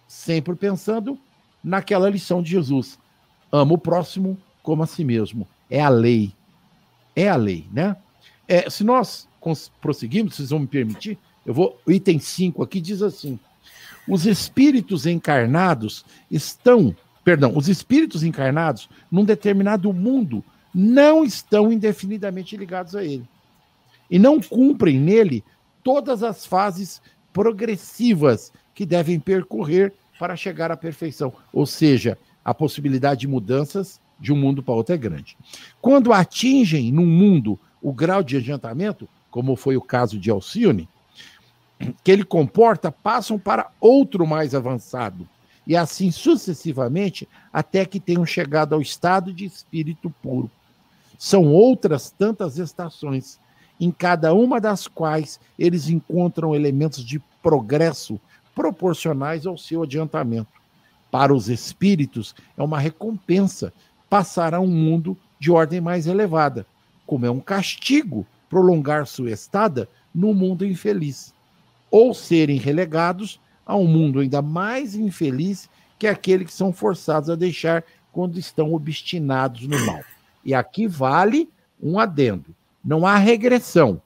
Sempre pensando naquela lição de Jesus: ama o próximo como a si mesmo. É a lei. É a lei, né? É, se nós prosseguirmos, vocês vão me permitir, eu vou. Item 5 aqui diz assim: os espíritos encarnados estão, perdão, os espíritos encarnados num determinado mundo não estão indefinidamente ligados a ele. E não cumprem nele todas as fases progressivas que devem percorrer para chegar à perfeição. Ou seja, a possibilidade de mudanças de um mundo para outro é grande. Quando atingem num mundo o grau de adiantamento, como foi o caso de Alcione, que ele comporta passam para outro mais avançado, e assim sucessivamente, até que tenham chegado ao estado de espírito puro. São outras tantas estações, em cada uma das quais eles encontram elementos de progresso proporcionais ao seu adiantamento. Para os espíritos, é uma recompensa passar a um mundo de ordem mais elevada, como é um castigo prolongar sua estada no mundo infeliz ou serem relegados a um mundo ainda mais infeliz que aquele que são forçados a deixar quando estão obstinados no mal. E aqui vale um adendo: não há regressão.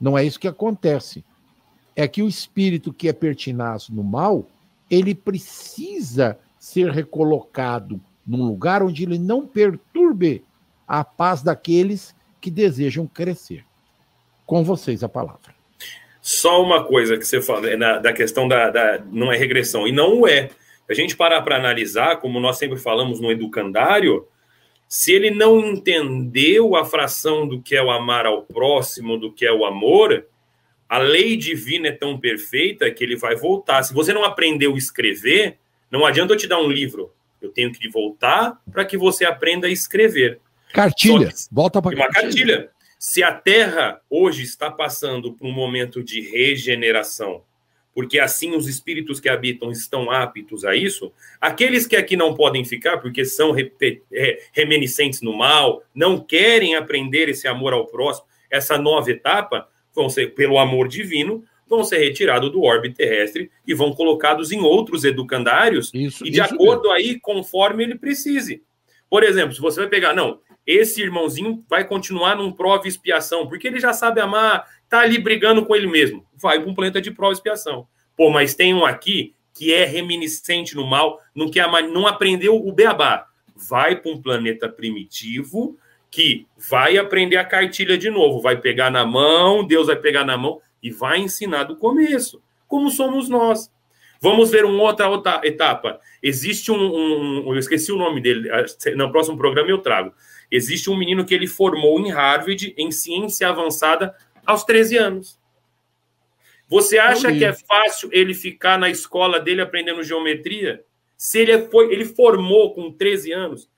Não é isso que acontece. É que o espírito que é pertinaz no mal, ele precisa ser recolocado num lugar onde ele não perturbe a paz daqueles que desejam crescer. Com vocês a palavra. Só uma coisa que você fala é na, da questão da, da, não é regressão, e não é. A gente parar para analisar, como nós sempre falamos no educandário, se ele não entendeu a fração do que é o amar ao próximo, do que é o amor, a lei divina é tão perfeita que ele vai voltar. Se você não aprendeu a escrever, não adianta eu te dar um livro. Eu tenho que voltar para que você aprenda a escrever. Cartilha. Que, Volta para uma cartilha. cartilha. Se a Terra hoje está passando por um momento de regeneração, porque assim os espíritos que habitam estão aptos a isso, aqueles que aqui não podem ficar, porque são reminiscentes no mal, não querem aprender esse amor ao próximo, essa nova etapa, vão ser, pelo amor divino, vão ser retirados do orbe terrestre e vão colocados em outros educandários, isso, e de acordo mesmo. aí, conforme ele precise. Por exemplo, se você vai pegar, não, esse irmãozinho vai continuar num prova e expiação, porque ele já sabe amar, tá ali brigando com ele mesmo. Vai para um planeta de prova e expiação. Pô, mas tem um aqui que é reminiscente no mal, não quer não aprendeu o beabá. Vai para um planeta primitivo que vai aprender a cartilha de novo, vai pegar na mão, Deus vai pegar na mão e vai ensinar do começo, como somos nós. Vamos ver uma outra, outra etapa. Existe um, um, um, Eu esqueci o nome dele, no próximo programa eu trago. Existe um menino que ele formou em Harvard em ciência avançada aos 13 anos. Você acha que é fácil ele ficar na escola dele aprendendo geometria? Se ele foi, ele formou com 13 anos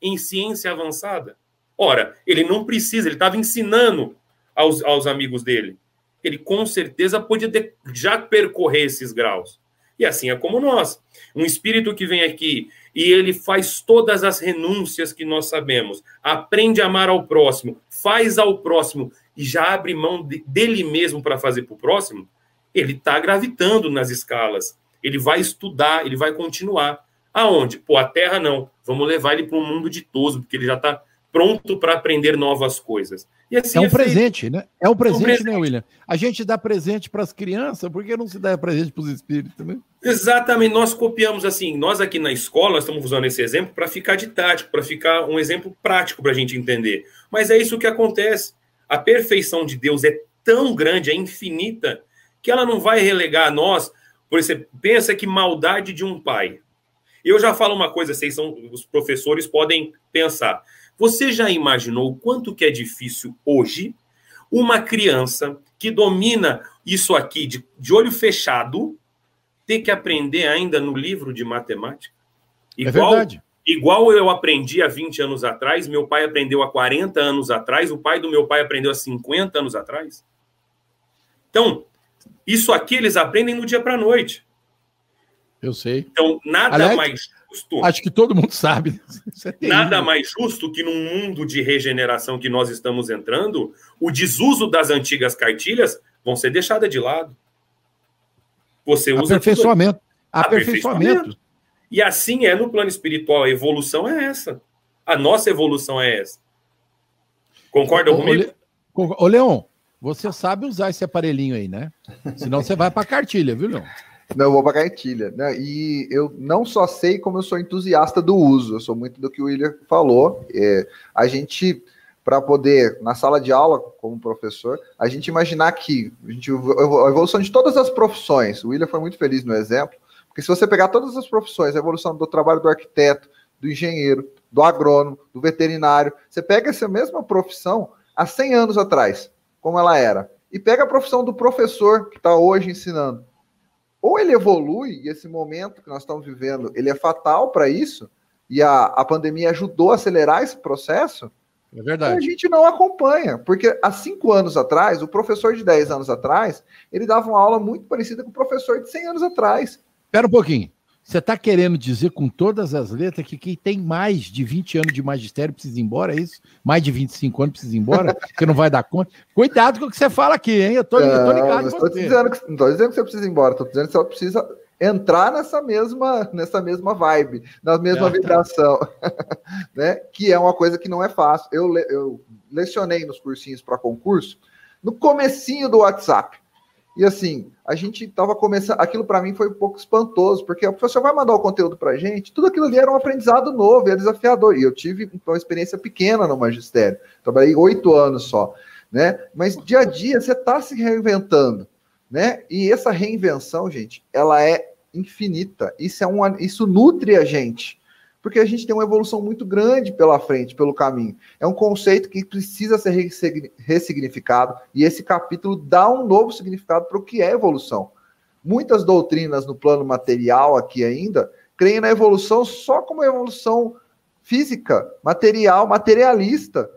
em ciência avançada? Ora, ele não precisa, ele estava ensinando aos, aos amigos dele. Ele com certeza podia ter, já percorrer esses graus. E assim é como nós. Um espírito que vem aqui e ele faz todas as renúncias que nós sabemos, aprende a amar ao próximo, faz ao próximo e já abre mão de, dele mesmo para fazer para o próximo, ele está gravitando nas escalas. Ele vai estudar, ele vai continuar. Aonde? Pô, a Terra não. Vamos levar ele para um mundo ditoso, porque ele já está pronto para aprender novas coisas. Assim é um é presente, né? É um presente, é um presente, né, William? A gente dá presente para as crianças, por que não se dá presente para os espíritos, né? Exatamente, nós copiamos assim, nós aqui na escola estamos usando esse exemplo para ficar didático, para ficar um exemplo prático para a gente entender. Mas é isso que acontece. A perfeição de Deus é tão grande, é infinita, que ela não vai relegar a nós. Por você pensa que maldade de um pai. Eu já falo uma coisa, vocês são os professores podem pensar. Você já imaginou o quanto que é difícil hoje uma criança que domina isso aqui de, de olho fechado ter que aprender ainda no livro de matemática? É igual, é verdade. Igual eu aprendi há 20 anos atrás, meu pai aprendeu há 40 anos atrás, o pai do meu pai aprendeu há 50 anos atrás. Então, isso aqui eles aprendem no dia para a noite. Eu sei. Então, nada Aliás, mais justo. Acho que todo mundo sabe. É nada mais justo que num mundo de regeneração que nós estamos entrando, o desuso das antigas cartilhas vão ser deixadas de lado. Você usa. Aperfeiçoamento. Aperfeiçoamento. Aperfeiçoamento. E assim é no plano espiritual. A evolução é essa. A nossa evolução é essa. Concorda ô, comigo? Ô, Leon, você sabe usar esse aparelhinho aí, né? Senão você vai para a cartilha, viu, Leon? Não, eu vou para cartilha. Né? E eu não só sei como eu sou entusiasta do uso, eu sou muito do que o William falou. É, a gente, para poder, na sala de aula, como professor, a gente imaginar que a, gente, a evolução de todas as profissões, o William foi muito feliz no exemplo, porque se você pegar todas as profissões, a evolução do trabalho do arquiteto, do engenheiro, do agrônomo, do veterinário, você pega essa mesma profissão há 100 anos atrás, como ela era, e pega a profissão do professor que está hoje ensinando ou ele evolui, e esse momento que nós estamos vivendo, ele é fatal para isso, e a, a pandemia ajudou a acelerar esse processo, é verdade. a gente não acompanha, porque há cinco anos atrás, o professor de 10 anos atrás, ele dava uma aula muito parecida com o professor de 100 anos atrás. Espera um pouquinho. Você está querendo dizer com todas as letras que quem tem mais de 20 anos de magistério precisa ir embora, é isso? Mais de 25 anos precisa ir embora? Porque não vai dar conta? Cuidado com o que você fala aqui, hein? Eu tô, eu tô ligado. Não, dizendo que, não estou dizendo que você precisa ir embora, estou dizendo que você precisa entrar nessa mesma, nessa mesma vibe, na mesma é, vibração, tá. né? Que é uma coisa que não é fácil. Eu, eu lecionei nos cursinhos para concurso no comecinho do WhatsApp. E assim, a gente estava começando. Aquilo para mim foi um pouco espantoso, porque o professor vai mandar o conteúdo para a gente, tudo aquilo ali era um aprendizado novo, era desafiador. E eu tive uma experiência pequena no magistério, trabalhei oito anos só, né? Mas dia a dia você está se reinventando, né? E essa reinvenção, gente, ela é infinita. Isso é uma, isso nutre a gente porque a gente tem uma evolução muito grande pela frente, pelo caminho. É um conceito que precisa ser ressignificado, e esse capítulo dá um novo significado para o que é evolução. Muitas doutrinas no plano material aqui ainda creem na evolução só como evolução física, material, materialista,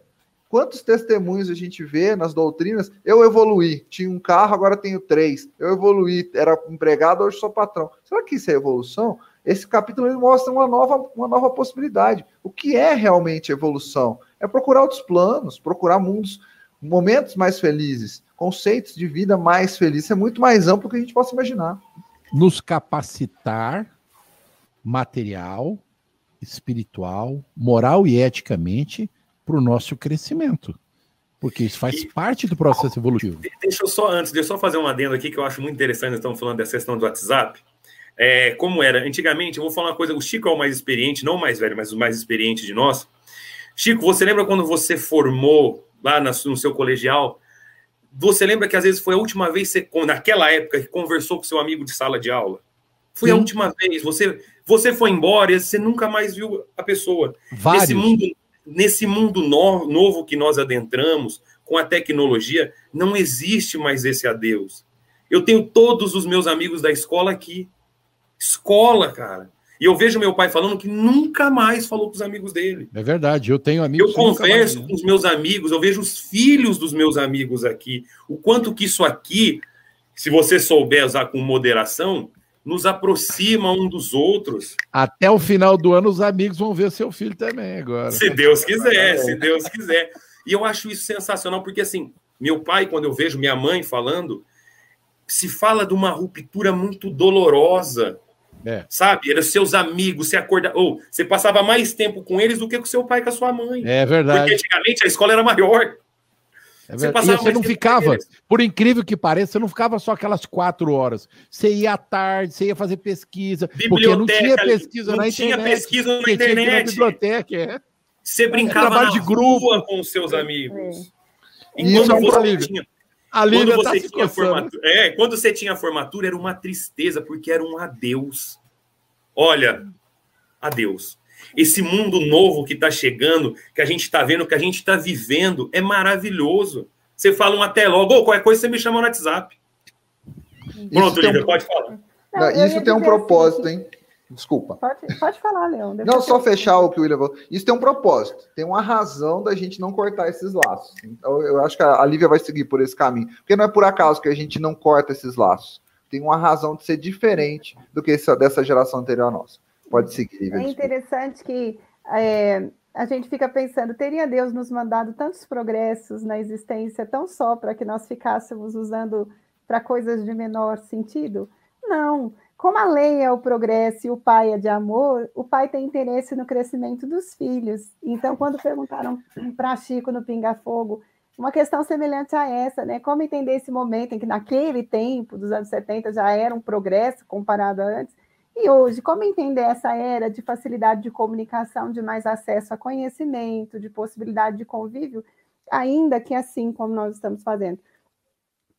Quantos testemunhos a gente vê nas doutrinas? Eu evoluí, tinha um carro, agora tenho três. Eu evoluí, era empregado, hoje sou patrão. Será que isso é evolução? Esse capítulo ele mostra uma nova, uma nova possibilidade. O que é realmente evolução? É procurar outros planos, procurar mundos, momentos mais felizes, conceitos de vida mais felizes. é muito mais amplo do que a gente possa imaginar. Nos capacitar material, espiritual, moral e eticamente para o nosso crescimento. Porque isso faz e, parte do processo evolutivo. Deixa eu só, antes, deixa eu só fazer um adendo aqui que eu acho muito interessante, estamos falando dessa questão do WhatsApp. É, como era antigamente, eu vou falar uma coisa: o Chico é o mais experiente, não o mais velho, mas o mais experiente de nós. Chico, você lembra quando você formou lá no seu colegial? Você lembra que às vezes foi a última vez, você, naquela época, que conversou com seu amigo de sala de aula? Foi Sim. a última vez. Você, você foi embora e você nunca mais viu a pessoa. Vários. Nesse mundo, nesse mundo no, novo que nós adentramos, com a tecnologia, não existe mais esse adeus. Eu tenho todos os meus amigos da escola aqui. Escola, cara. E eu vejo meu pai falando que nunca mais falou com os amigos dele. É verdade, eu tenho amigos. Eu converso mais, com os meus amigos, eu vejo os filhos dos meus amigos aqui. O quanto que isso aqui, se você souber usar com moderação, nos aproxima um dos outros. Até o final do ano, os amigos vão ver seu filho também agora. Se Deus quiser, se Deus quiser. E eu acho isso sensacional, porque assim, meu pai, quando eu vejo minha mãe falando, se fala de uma ruptura muito dolorosa é. Sabe? Eram seus amigos, você acorda. Ou você passava mais tempo com eles do que com seu pai e com a sua mãe. É verdade. Porque antigamente a escola era maior. É você, e você não ficava, por incrível que pareça, você não ficava só aquelas quatro horas. Você ia à tarde, você ia fazer pesquisa. Porque não tinha pesquisa não na tinha internet. pesquisa na internet. Na biblioteca, é. Você brincava na de grupo com os seus amigos. É. Isso é um você tinha, a quando tá você tá tinha formatura, é, quando você tinha formatura era uma tristeza porque era um adeus. Olha, adeus. Esse mundo novo que está chegando, que a gente está vendo, que a gente está vivendo, é maravilhoso. Você fala um até logo, ou qualquer coisa você me chama no WhatsApp. Pronto, Lívia, um... pode falar. Não, isso tem um propósito, assim, hein? Desculpa. Pode, pode falar, Leão. Não, só fechar o que o William falou. Isso tem um propósito. Tem uma razão da gente não cortar esses laços. Então, eu acho que a Lívia vai seguir por esse caminho. Porque não é por acaso que a gente não corta esses laços. Tem uma razão de ser diferente do que essa, dessa geração anterior à nossa. Pode seguir, Lívia. É interessante que é, a gente fica pensando, teria Deus nos mandado tantos progressos na existência tão só para que nós ficássemos usando para coisas de menor sentido? Não. Como a lei é o progresso e o pai é de amor, o pai tem interesse no crescimento dos filhos. Então, quando perguntaram para Chico no Pinga Fogo, uma questão semelhante a essa, né? Como entender esse momento em que naquele tempo, dos anos 70, já era um progresso comparado a antes, e hoje, como entender essa era de facilidade de comunicação, de mais acesso a conhecimento, de possibilidade de convívio, ainda que assim como nós estamos fazendo?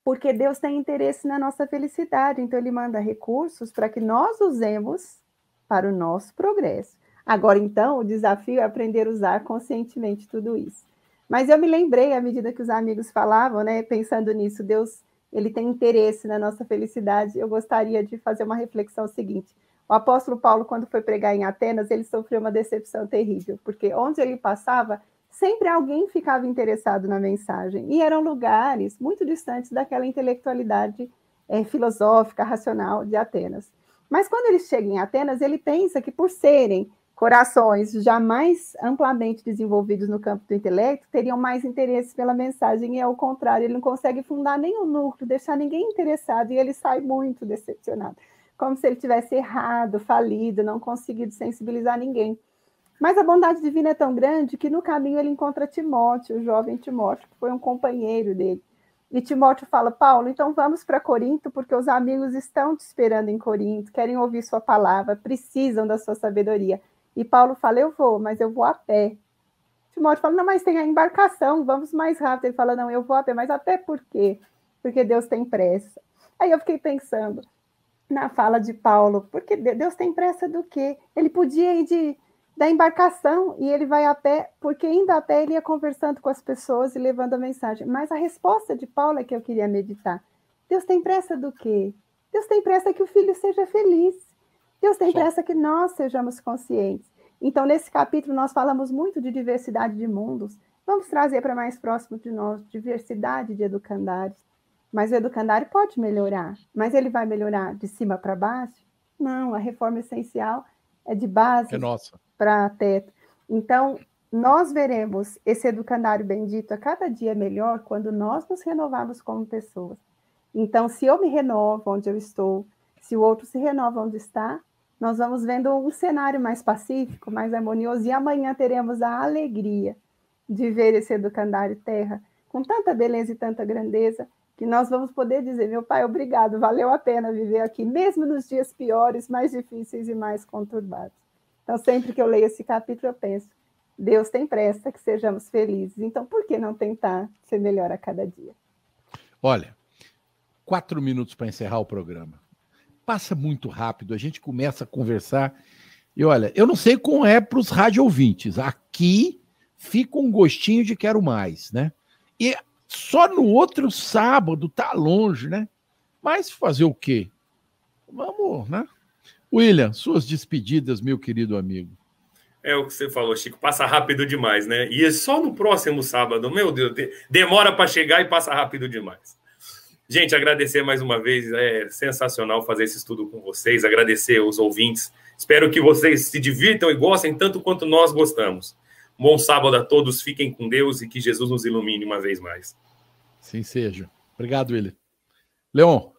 Porque Deus tem interesse na nossa felicidade, então Ele manda recursos para que nós usemos para o nosso progresso. Agora, então, o desafio é aprender a usar conscientemente tudo isso. Mas eu me lembrei, à medida que os amigos falavam, né, pensando nisso, Deus ele tem interesse na nossa felicidade. Eu gostaria de fazer uma reflexão seguinte. O apóstolo Paulo, quando foi pregar em Atenas, ele sofreu uma decepção terrível, porque onde ele passava, sempre alguém ficava interessado na mensagem. E eram lugares muito distantes daquela intelectualidade é, filosófica, racional de Atenas. Mas quando ele chega em Atenas, ele pensa que por serem corações jamais amplamente desenvolvidos no campo do intelecto, teriam mais interesse pela mensagem, e ao contrário, ele não consegue fundar nenhum núcleo, deixar ninguém interessado, e ele sai muito decepcionado, como se ele tivesse errado, falido, não conseguido sensibilizar ninguém. Mas a bondade divina é tão grande que no caminho ele encontra Timóteo, o jovem Timóteo, que foi um companheiro dele. E Timóteo fala: Paulo, então vamos para Corinto, porque os amigos estão te esperando em Corinto, querem ouvir sua palavra, precisam da sua sabedoria. E Paulo fala: Eu vou, mas eu vou a pé. Timóteo fala: Não, mas tem a embarcação, vamos mais rápido. Ele fala: Não, eu vou a pé, mas a pé por quê? Porque Deus tem pressa. Aí eu fiquei pensando na fala de Paulo: Porque Deus tem pressa do quê? Ele podia ir de da embarcação e ele vai a pé, porque indo a pé ele ia conversando com as pessoas e levando a mensagem. Mas a resposta de Paulo é que eu queria meditar. Deus tem pressa do quê? Deus tem pressa que o filho seja feliz. Deus tem pressa que nós sejamos conscientes. Então, nesse capítulo, nós falamos muito de diversidade de mundos. Vamos trazer para mais próximo de nós diversidade de educandários. Mas o educandário pode melhorar, mas ele vai melhorar de cima para baixo? Não, a reforma essencial é de base É para teto. Então, nós veremos esse educandário bendito a cada dia melhor quando nós nos renovarmos como pessoas. Então, se eu me renovo onde eu estou, se o outro se renova onde está, nós vamos vendo um cenário mais pacífico, mais harmonioso, e amanhã teremos a alegria de ver esse educandário terra com tanta beleza e tanta grandeza, que nós vamos poder dizer, meu pai, obrigado, valeu a pena viver aqui, mesmo nos dias piores, mais difíceis e mais conturbados. Então, sempre que eu leio esse capítulo, eu penso, Deus tem pressa que sejamos felizes. Então, por que não tentar ser melhor a cada dia? Olha, quatro minutos para encerrar o programa. Passa muito rápido, a gente começa a conversar. E olha, eu não sei como é para os rádio ouvintes. Aqui fica um gostinho de quero mais, né? E só no outro sábado tá longe, né? Mas fazer o quê? Vamos, né? William, suas despedidas, meu querido amigo. É o que você falou, Chico, passa rápido demais, né? E é só no próximo sábado, meu Deus, demora para chegar e passa rápido demais. Gente, agradecer mais uma vez, é sensacional fazer esse estudo com vocês, agradecer os ouvintes. Espero que vocês se divirtam e gostem tanto quanto nós gostamos. Bom sábado a todos, fiquem com Deus e que Jesus nos ilumine uma vez mais. Sim seja. Obrigado, William. Leon.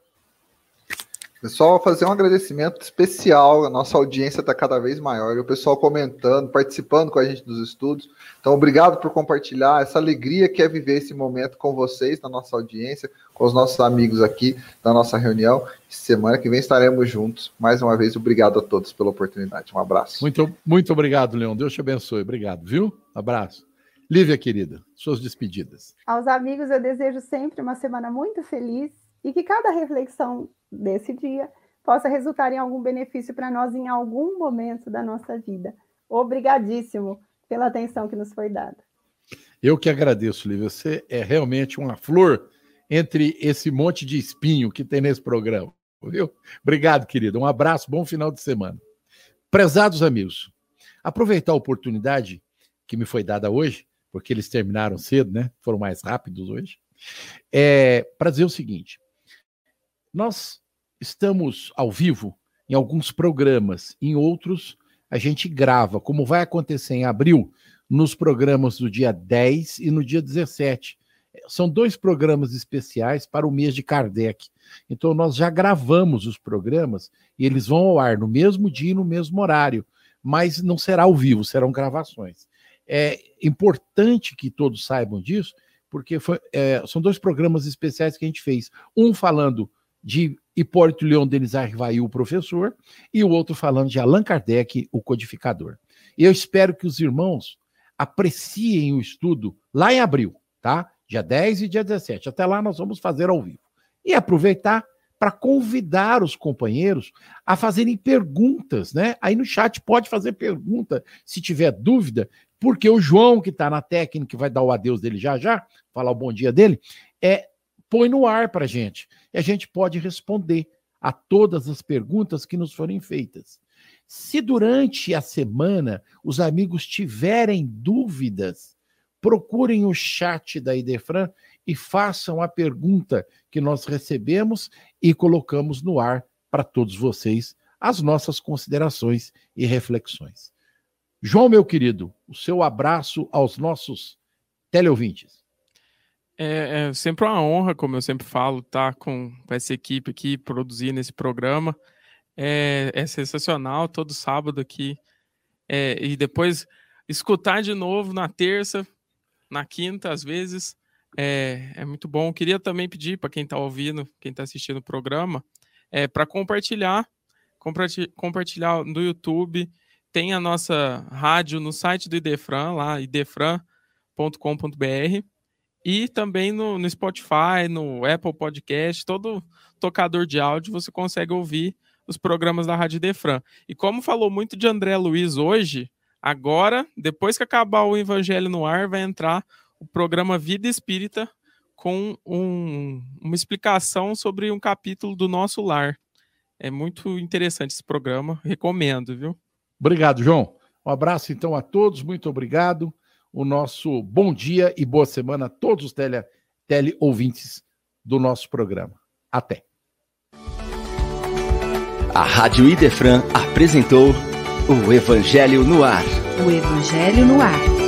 Pessoal, fazer um agradecimento especial. A nossa audiência está cada vez maior. E o pessoal comentando, participando com a gente dos estudos. Então, obrigado por compartilhar essa alegria que é viver esse momento com vocês, na nossa audiência, com os nossos amigos aqui da nossa reunião. Semana que vem estaremos juntos. Mais uma vez, obrigado a todos pela oportunidade. Um abraço. Muito, muito obrigado, Leon. Deus te abençoe. Obrigado, viu? Abraço. Lívia, querida, suas despedidas. Aos amigos, eu desejo sempre uma semana muito feliz e que cada reflexão desse dia possa resultar em algum benefício para nós em algum momento da nossa vida. Obrigadíssimo pela atenção que nos foi dada. Eu que agradeço, Lívia. Você é realmente uma flor entre esse monte de espinho que tem nesse programa. Viu? Obrigado, querido. Um abraço, bom final de semana. Prezados amigos, aproveitar a oportunidade que me foi dada hoje, porque eles terminaram cedo, né? Foram mais rápidos hoje. É, para dizer o seguinte: nós estamos ao vivo em alguns programas, em outros a gente grava, como vai acontecer em abril, nos programas do dia 10 e no dia 17. São dois programas especiais para o mês de Kardec. Então, nós já gravamos os programas e eles vão ao ar no mesmo dia e no mesmo horário, mas não será ao vivo, serão gravações. É importante que todos saibam disso, porque foi, é, são dois programas especiais que a gente fez. Um falando de Hipólito Leon Denis Arvaí, o professor, e o outro falando de Allan Kardec, o codificador. Eu espero que os irmãos apreciem o estudo lá em abril, tá? Dia 10 e dia 17. Até lá nós vamos fazer ao vivo. E aproveitar para convidar os companheiros a fazerem perguntas, né? Aí no chat pode fazer pergunta se tiver dúvida, porque o João, que está na técnica, que vai dar o adeus dele já já, falar o bom dia dele, é põe no ar para a gente. E a gente pode responder a todas as perguntas que nos forem feitas. Se durante a semana os amigos tiverem dúvidas, procurem o chat da Idefran e façam a pergunta que nós recebemos e colocamos no ar para todos vocês as nossas considerações e reflexões. João, meu querido, o seu abraço aos nossos teleouvintes. É, é, sempre uma honra, como eu sempre falo, estar tá com, essa equipe aqui produzindo esse programa. É, é sensacional todo sábado aqui. É, e depois escutar de novo na terça, na quinta, às vezes. É, é muito bom. Queria também pedir para quem está ouvindo, quem está assistindo o programa, é, para compartilhar, compartilhar, compartilhar no YouTube. Tem a nossa rádio no site do Idefran, lá, idefran.com.br e também no, no, Spotify, no Apple Podcast, todo tocador de áudio você consegue ouvir os programas da Rádio Defran. E como falou muito de André Luiz hoje, agora, depois que acabar o Evangelho no ar, vai entrar o programa Vida Espírita com um, uma explicação sobre um capítulo do nosso lar. É muito interessante esse programa, recomendo, viu? Obrigado, João. Um abraço então a todos, muito obrigado. O nosso bom dia e boa semana a todos os tele, tele ouvintes do nosso programa. Até. A Rádio Idefran apresentou o Evangelho no Ar. O Evangelho no Ar.